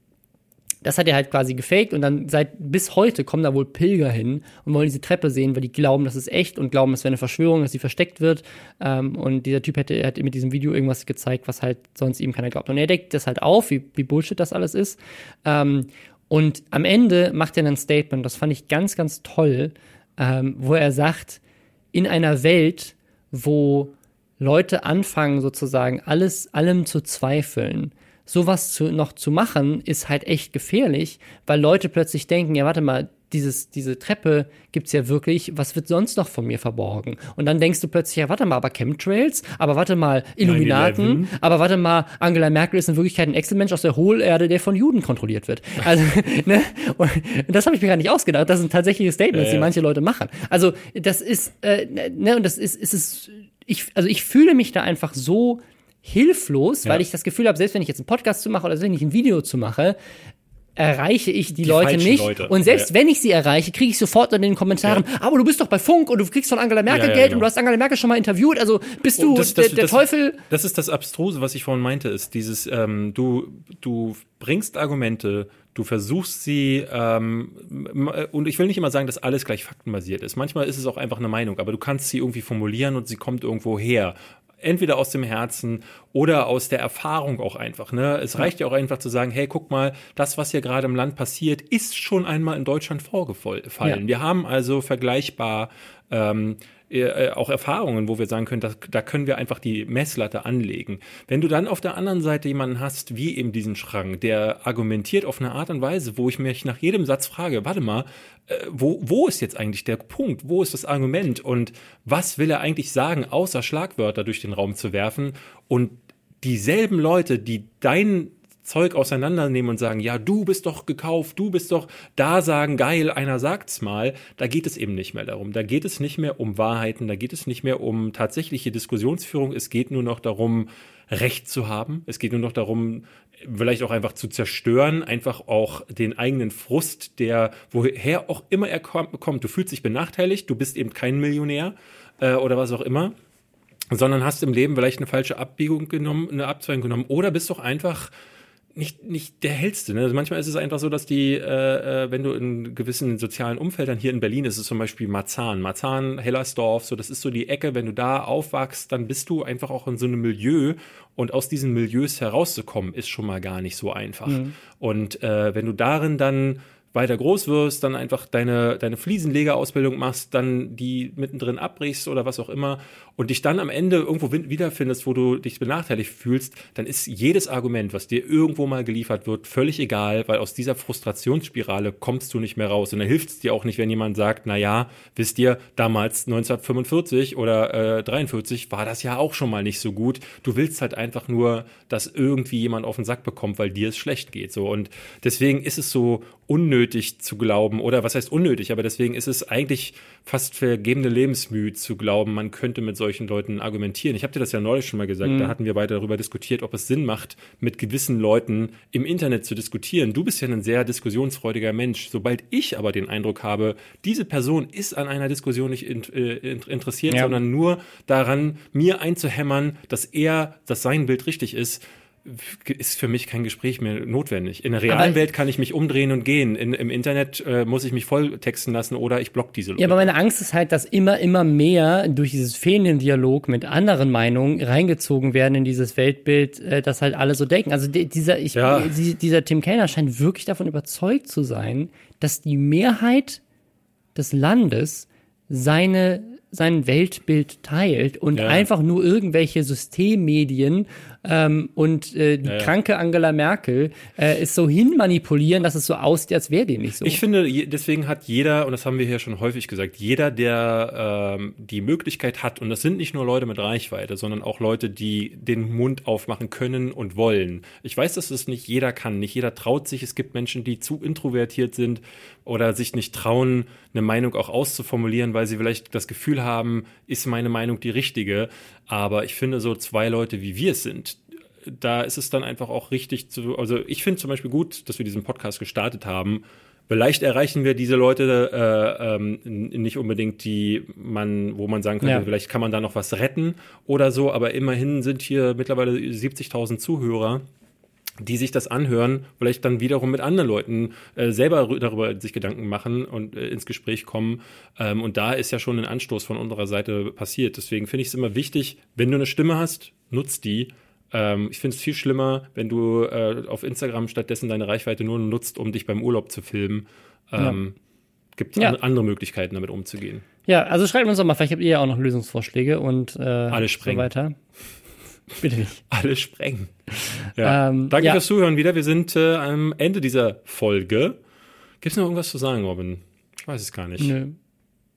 das hat er halt quasi gefaked und dann seit bis heute kommen da wohl Pilger hin und wollen diese Treppe sehen, weil die glauben, das ist echt und glauben, es wäre eine Verschwörung, dass sie versteckt wird. Ähm, und dieser Typ hätte, hat mit diesem Video irgendwas gezeigt, was halt sonst ihm keiner glaubt. Und er deckt das halt auf, wie, wie Bullshit das alles ist. Ähm, und am Ende macht er dann ein Statement, das fand ich ganz, ganz toll, ähm, wo er sagt, in einer Welt, wo Leute anfangen sozusagen alles allem zu zweifeln. Sowas zu, noch zu machen, ist halt echt gefährlich, weil Leute plötzlich denken, ja, warte mal, dieses, diese Treppe gibt's ja wirklich, was wird sonst noch von mir verborgen? Und dann denkst du plötzlich, ja, warte mal, aber Chemtrails, aber warte mal, Illuminaten, 9/11. aber warte mal, Angela Merkel ist in Wirklichkeit ein Excel-Mensch aus der Hohlerde, der von Juden kontrolliert wird. Also, ne? Und das habe ich mir gar nicht ausgedacht. Das sind tatsächliche Statements, Ja, die ja. manche Leute machen. Also, das ist, äh, ne, und das ist, ist es, ich, also ich fühle mich da einfach so hilflos, weil Ja. ich das Gefühl habe, selbst wenn ich jetzt einen Podcast zu mache oder selbst wenn ich ein Video zu mache, erreiche ich die, Leute falschen nicht. Leute. Und selbst Ja. wenn ich sie erreiche, kriege ich sofort in den Kommentaren, aber du bist doch bei Funk und du kriegst von Angela Merkel Ja, ja, Geld genau. und du hast Angela Merkel schon mal interviewt, also bist du das- das- der, der das- Teufel. Das ist das Abstruse, was ich vorhin meinte, ist dieses, ähm, du, du bringst Argumente, du versuchst sie, ähm, und ich will nicht immer sagen, dass alles gleich faktenbasiert ist. Manchmal ist es auch einfach eine Meinung, aber du kannst sie irgendwie formulieren und sie kommt irgendwo her. Entweder aus dem Herzen oder aus der Erfahrung auch einfach. Ne? Es reicht ja auch einfach zu sagen, hey, guck mal, das, was hier gerade im Land passiert, ist schon einmal in Deutschland vorgefallen. Ja. Wir haben also vergleichbar ähm, äh, auch Erfahrungen, wo wir sagen können, da, da können wir einfach die Messlatte anlegen. Wenn du dann auf der anderen Seite jemanden hast, wie eben diesen Schrank, der argumentiert auf eine Art und Weise, wo ich mich nach jedem Satz frage, warte mal, äh, wo, wo ist jetzt eigentlich der Punkt? Wo ist das Argument? Und was will er eigentlich sagen, außer Schlagwörter durch den Raum zu werfen? Und dieselben Leute, die dein Zeug auseinandernehmen und sagen, ja, du bist doch gekauft, du bist doch da sagen, geil, einer sagt's mal, da geht es eben nicht mehr darum. Da geht es nicht mehr um Wahrheiten, da geht es nicht mehr um tatsächliche Diskussionsführung, es geht nur noch darum, Recht zu haben. Es geht nur noch darum, vielleicht auch einfach zu zerstören, einfach auch den eigenen Frust, der woher auch immer er kom- kommt. Du fühlst dich benachteiligt, du bist eben kein Millionär äh, oder was auch immer. sondern hast im Leben vielleicht eine falsche Abbiegung genommen, eine Abzweigung genommen oder bist doch einfach nicht, nicht der hellste. Ne? Also manchmal ist es einfach so, dass die, äh, äh, wenn du in gewissen sozialen Umfeldern, hier in Berlin ist es zum Beispiel Marzahn, Marzahn, Hellersdorf, so das ist so die Ecke, wenn du da aufwachst, dann bist du einfach auch in so einem Milieu und aus diesen Milieus herauszukommen, ist schon mal gar nicht so einfach. Mhm. Und äh, wenn du darin dann weiter groß wirst, dann einfach deine, deine Fliesenlegerausbildung machst, dann die mittendrin abbrichst oder was auch immer und dich dann am Ende irgendwo wiederfindest, wo du dich benachteiligt fühlst, dann ist jedes Argument, was dir irgendwo mal geliefert wird, völlig egal, weil aus dieser Frustrationsspirale kommst du nicht mehr raus. Und dann hilft es dir auch nicht, wenn jemand sagt, na ja, wisst ihr, damals 1945 oder äh, 43 war das ja auch schon mal nicht so gut. Du willst halt einfach nur, dass irgendwie jemand auf den Sack bekommt, weil dir es schlecht geht. So. Und deswegen ist es so unnötig zu glauben, oder was heißt unnötig, aber deswegen ist es eigentlich fast vergebene Lebensmühe zu glauben, man könnte mit solchen Leuten argumentieren. Ich habe dir das ja neulich schon mal gesagt, mhm. da hatten wir beide darüber diskutiert, ob es Sinn macht, mit gewissen Leuten im Internet zu diskutieren. Du bist ja ein sehr diskussionsfreudiger Mensch. Sobald ich aber den Eindruck habe, diese Person ist an einer Diskussion nicht in, äh, interessiert, ja. sondern nur daran, mir einzuhämmern, dass er, dass sein Bild richtig ist, ist für mich kein Gespräch mehr notwendig. In der realen aber, Welt kann ich mich umdrehen und gehen. In, Im Internet äh, muss ich mich voll texten lassen oder ich block diese Leute. Ja, aber meine Angst ist halt, dass immer, immer mehr durch dieses fehlende Dialog mit anderen Meinungen reingezogen werden in dieses Weltbild, äh, das halt alle so denken. Also dieser, ich, ja. dieser Tim Kellner scheint wirklich davon überzeugt zu sein, dass die Mehrheit des Landes seine sein Weltbild teilt und ja. einfach nur irgendwelche Systemmedien ähm, und äh, die ja, ja. kranke Angela Merkel äh, ist so hinmanipulieren, dass es so aussieht, als wäre die nicht so. Ich finde, deswegen hat jeder, und das haben wir hier schon häufig gesagt, jeder, der ähm, die Möglichkeit hat, und das sind nicht nur Leute mit Reichweite, sondern auch Leute, die den Mund aufmachen können und wollen. Ich weiß, dass es nicht jeder kann, nicht jeder traut sich. Es gibt Menschen, die zu introvertiert sind oder sich nicht trauen, eine Meinung auch auszuformulieren, weil sie vielleicht das Gefühl haben, ist meine Meinung die richtige. Aber ich finde, so zwei Leute, wie wir es sind, da ist es dann einfach auch richtig zu, also ich finde zum Beispiel gut, dass wir diesen Podcast gestartet haben. Vielleicht erreichen wir diese Leute äh, ähm, nicht unbedingt, die man, wo man sagen könnte, ja. vielleicht kann man da noch was retten oder so, aber immerhin sind hier mittlerweile 70.000 Zuhörer die sich das anhören, vielleicht dann wiederum mit anderen Leuten äh, selber darüber sich Gedanken machen und äh, ins Gespräch kommen. Ähm, und da ist ja schon ein Anstoß von unserer Seite passiert. Deswegen finde ich es immer wichtig, wenn du eine Stimme hast, nutz die. Ähm, ich finde es viel schlimmer, wenn du äh, auf Instagram stattdessen deine Reichweite nur nutzt, um dich beim Urlaub zu filmen. Ähm, ja. Gibt ja. andere Möglichkeiten, damit umzugehen. Ja, also schreibt uns doch mal, vielleicht habt ihr ja auch noch Lösungsvorschläge und äh, Alle so weiter. Bitte nicht. Alle sprengen. Ja. Ähm, Danke ja. fürs Zuhören wieder. Wir sind äh, am Ende dieser Folge. Gibt es noch irgendwas zu sagen, Robin? Ich weiß es gar nicht. Nö.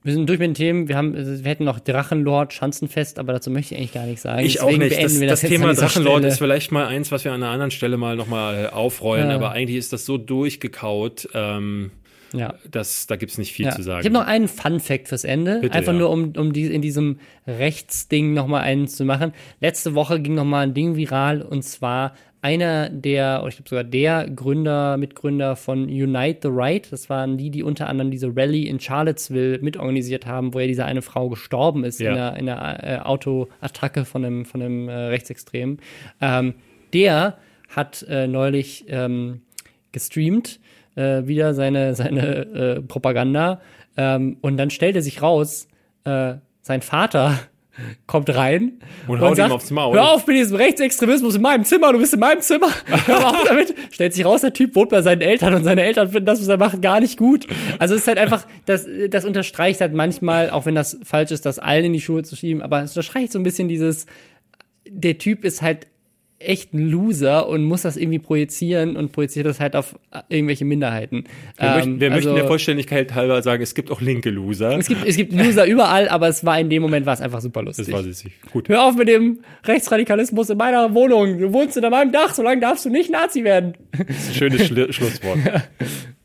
Wir sind durch mit den Themen. Wir, haben, wir hätten noch Drachenlord, Schanzenfest, aber dazu möchte ich eigentlich gar nichts sagen. Ich Deswegen auch nicht. Das, das, das Thema Drachenlord ist vielleicht mal eins, was wir an einer anderen Stelle mal nochmal aufrollen, ja. aber eigentlich ist das so durchgekaut. Ähm, ja. Das, da gibt es nicht viel ja. zu sagen. Ich habe noch einen Fun-Fact fürs Ende. Bitte, Einfach ja. nur, um, um die, in diesem Rechtsding nochmal einen zu machen. Letzte Woche ging nochmal ein Ding viral und zwar einer der, oder ich glaube sogar der Gründer, Mitgründer von Unite the Right. Das waren die, die unter anderem diese Rallye in Charlottesville mitorganisiert haben, wo ja diese eine Frau gestorben ist ja. in einer, in einer äh, Autoattacke von einem, von einem äh, Rechtsextremen. Ähm, der hat äh, neulich ähm, gestreamt äh, wieder seine, seine äh, Propaganda. Ähm, und dann stellt er sich raus, äh, sein Vater kommt rein und, und haut sagt, ihm aufs Maul. Hör auf mit diesem Rechtsextremismus in meinem Zimmer, du bist in meinem Zimmer. Hör auf damit. Stellt sich raus, der Typ wohnt bei seinen Eltern und seine Eltern finden das, was er macht, gar nicht gut. Also es ist halt einfach, das, das unterstreicht halt manchmal, auch wenn das falsch ist, das allen in die Schuhe zu schieben, aber es unterstreicht so ein bisschen dieses, der Typ ist halt echt ein Loser und muss das irgendwie projizieren und projiziert das halt auf irgendwelche Minderheiten. Wir, ähm, möchten, wir also, möchten der Vollständigkeit halber sagen, es gibt auch linke Loser. Es gibt, es gibt Loser überall, aber es war in dem Moment war es einfach super lustig. Das war süßig. Gut. Hör auf mit dem Rechtsradikalismus in meiner Wohnung. Du wohnst unter meinem Dach, solange darfst du nicht Nazi werden. Das ist ein schönes Schlusswort.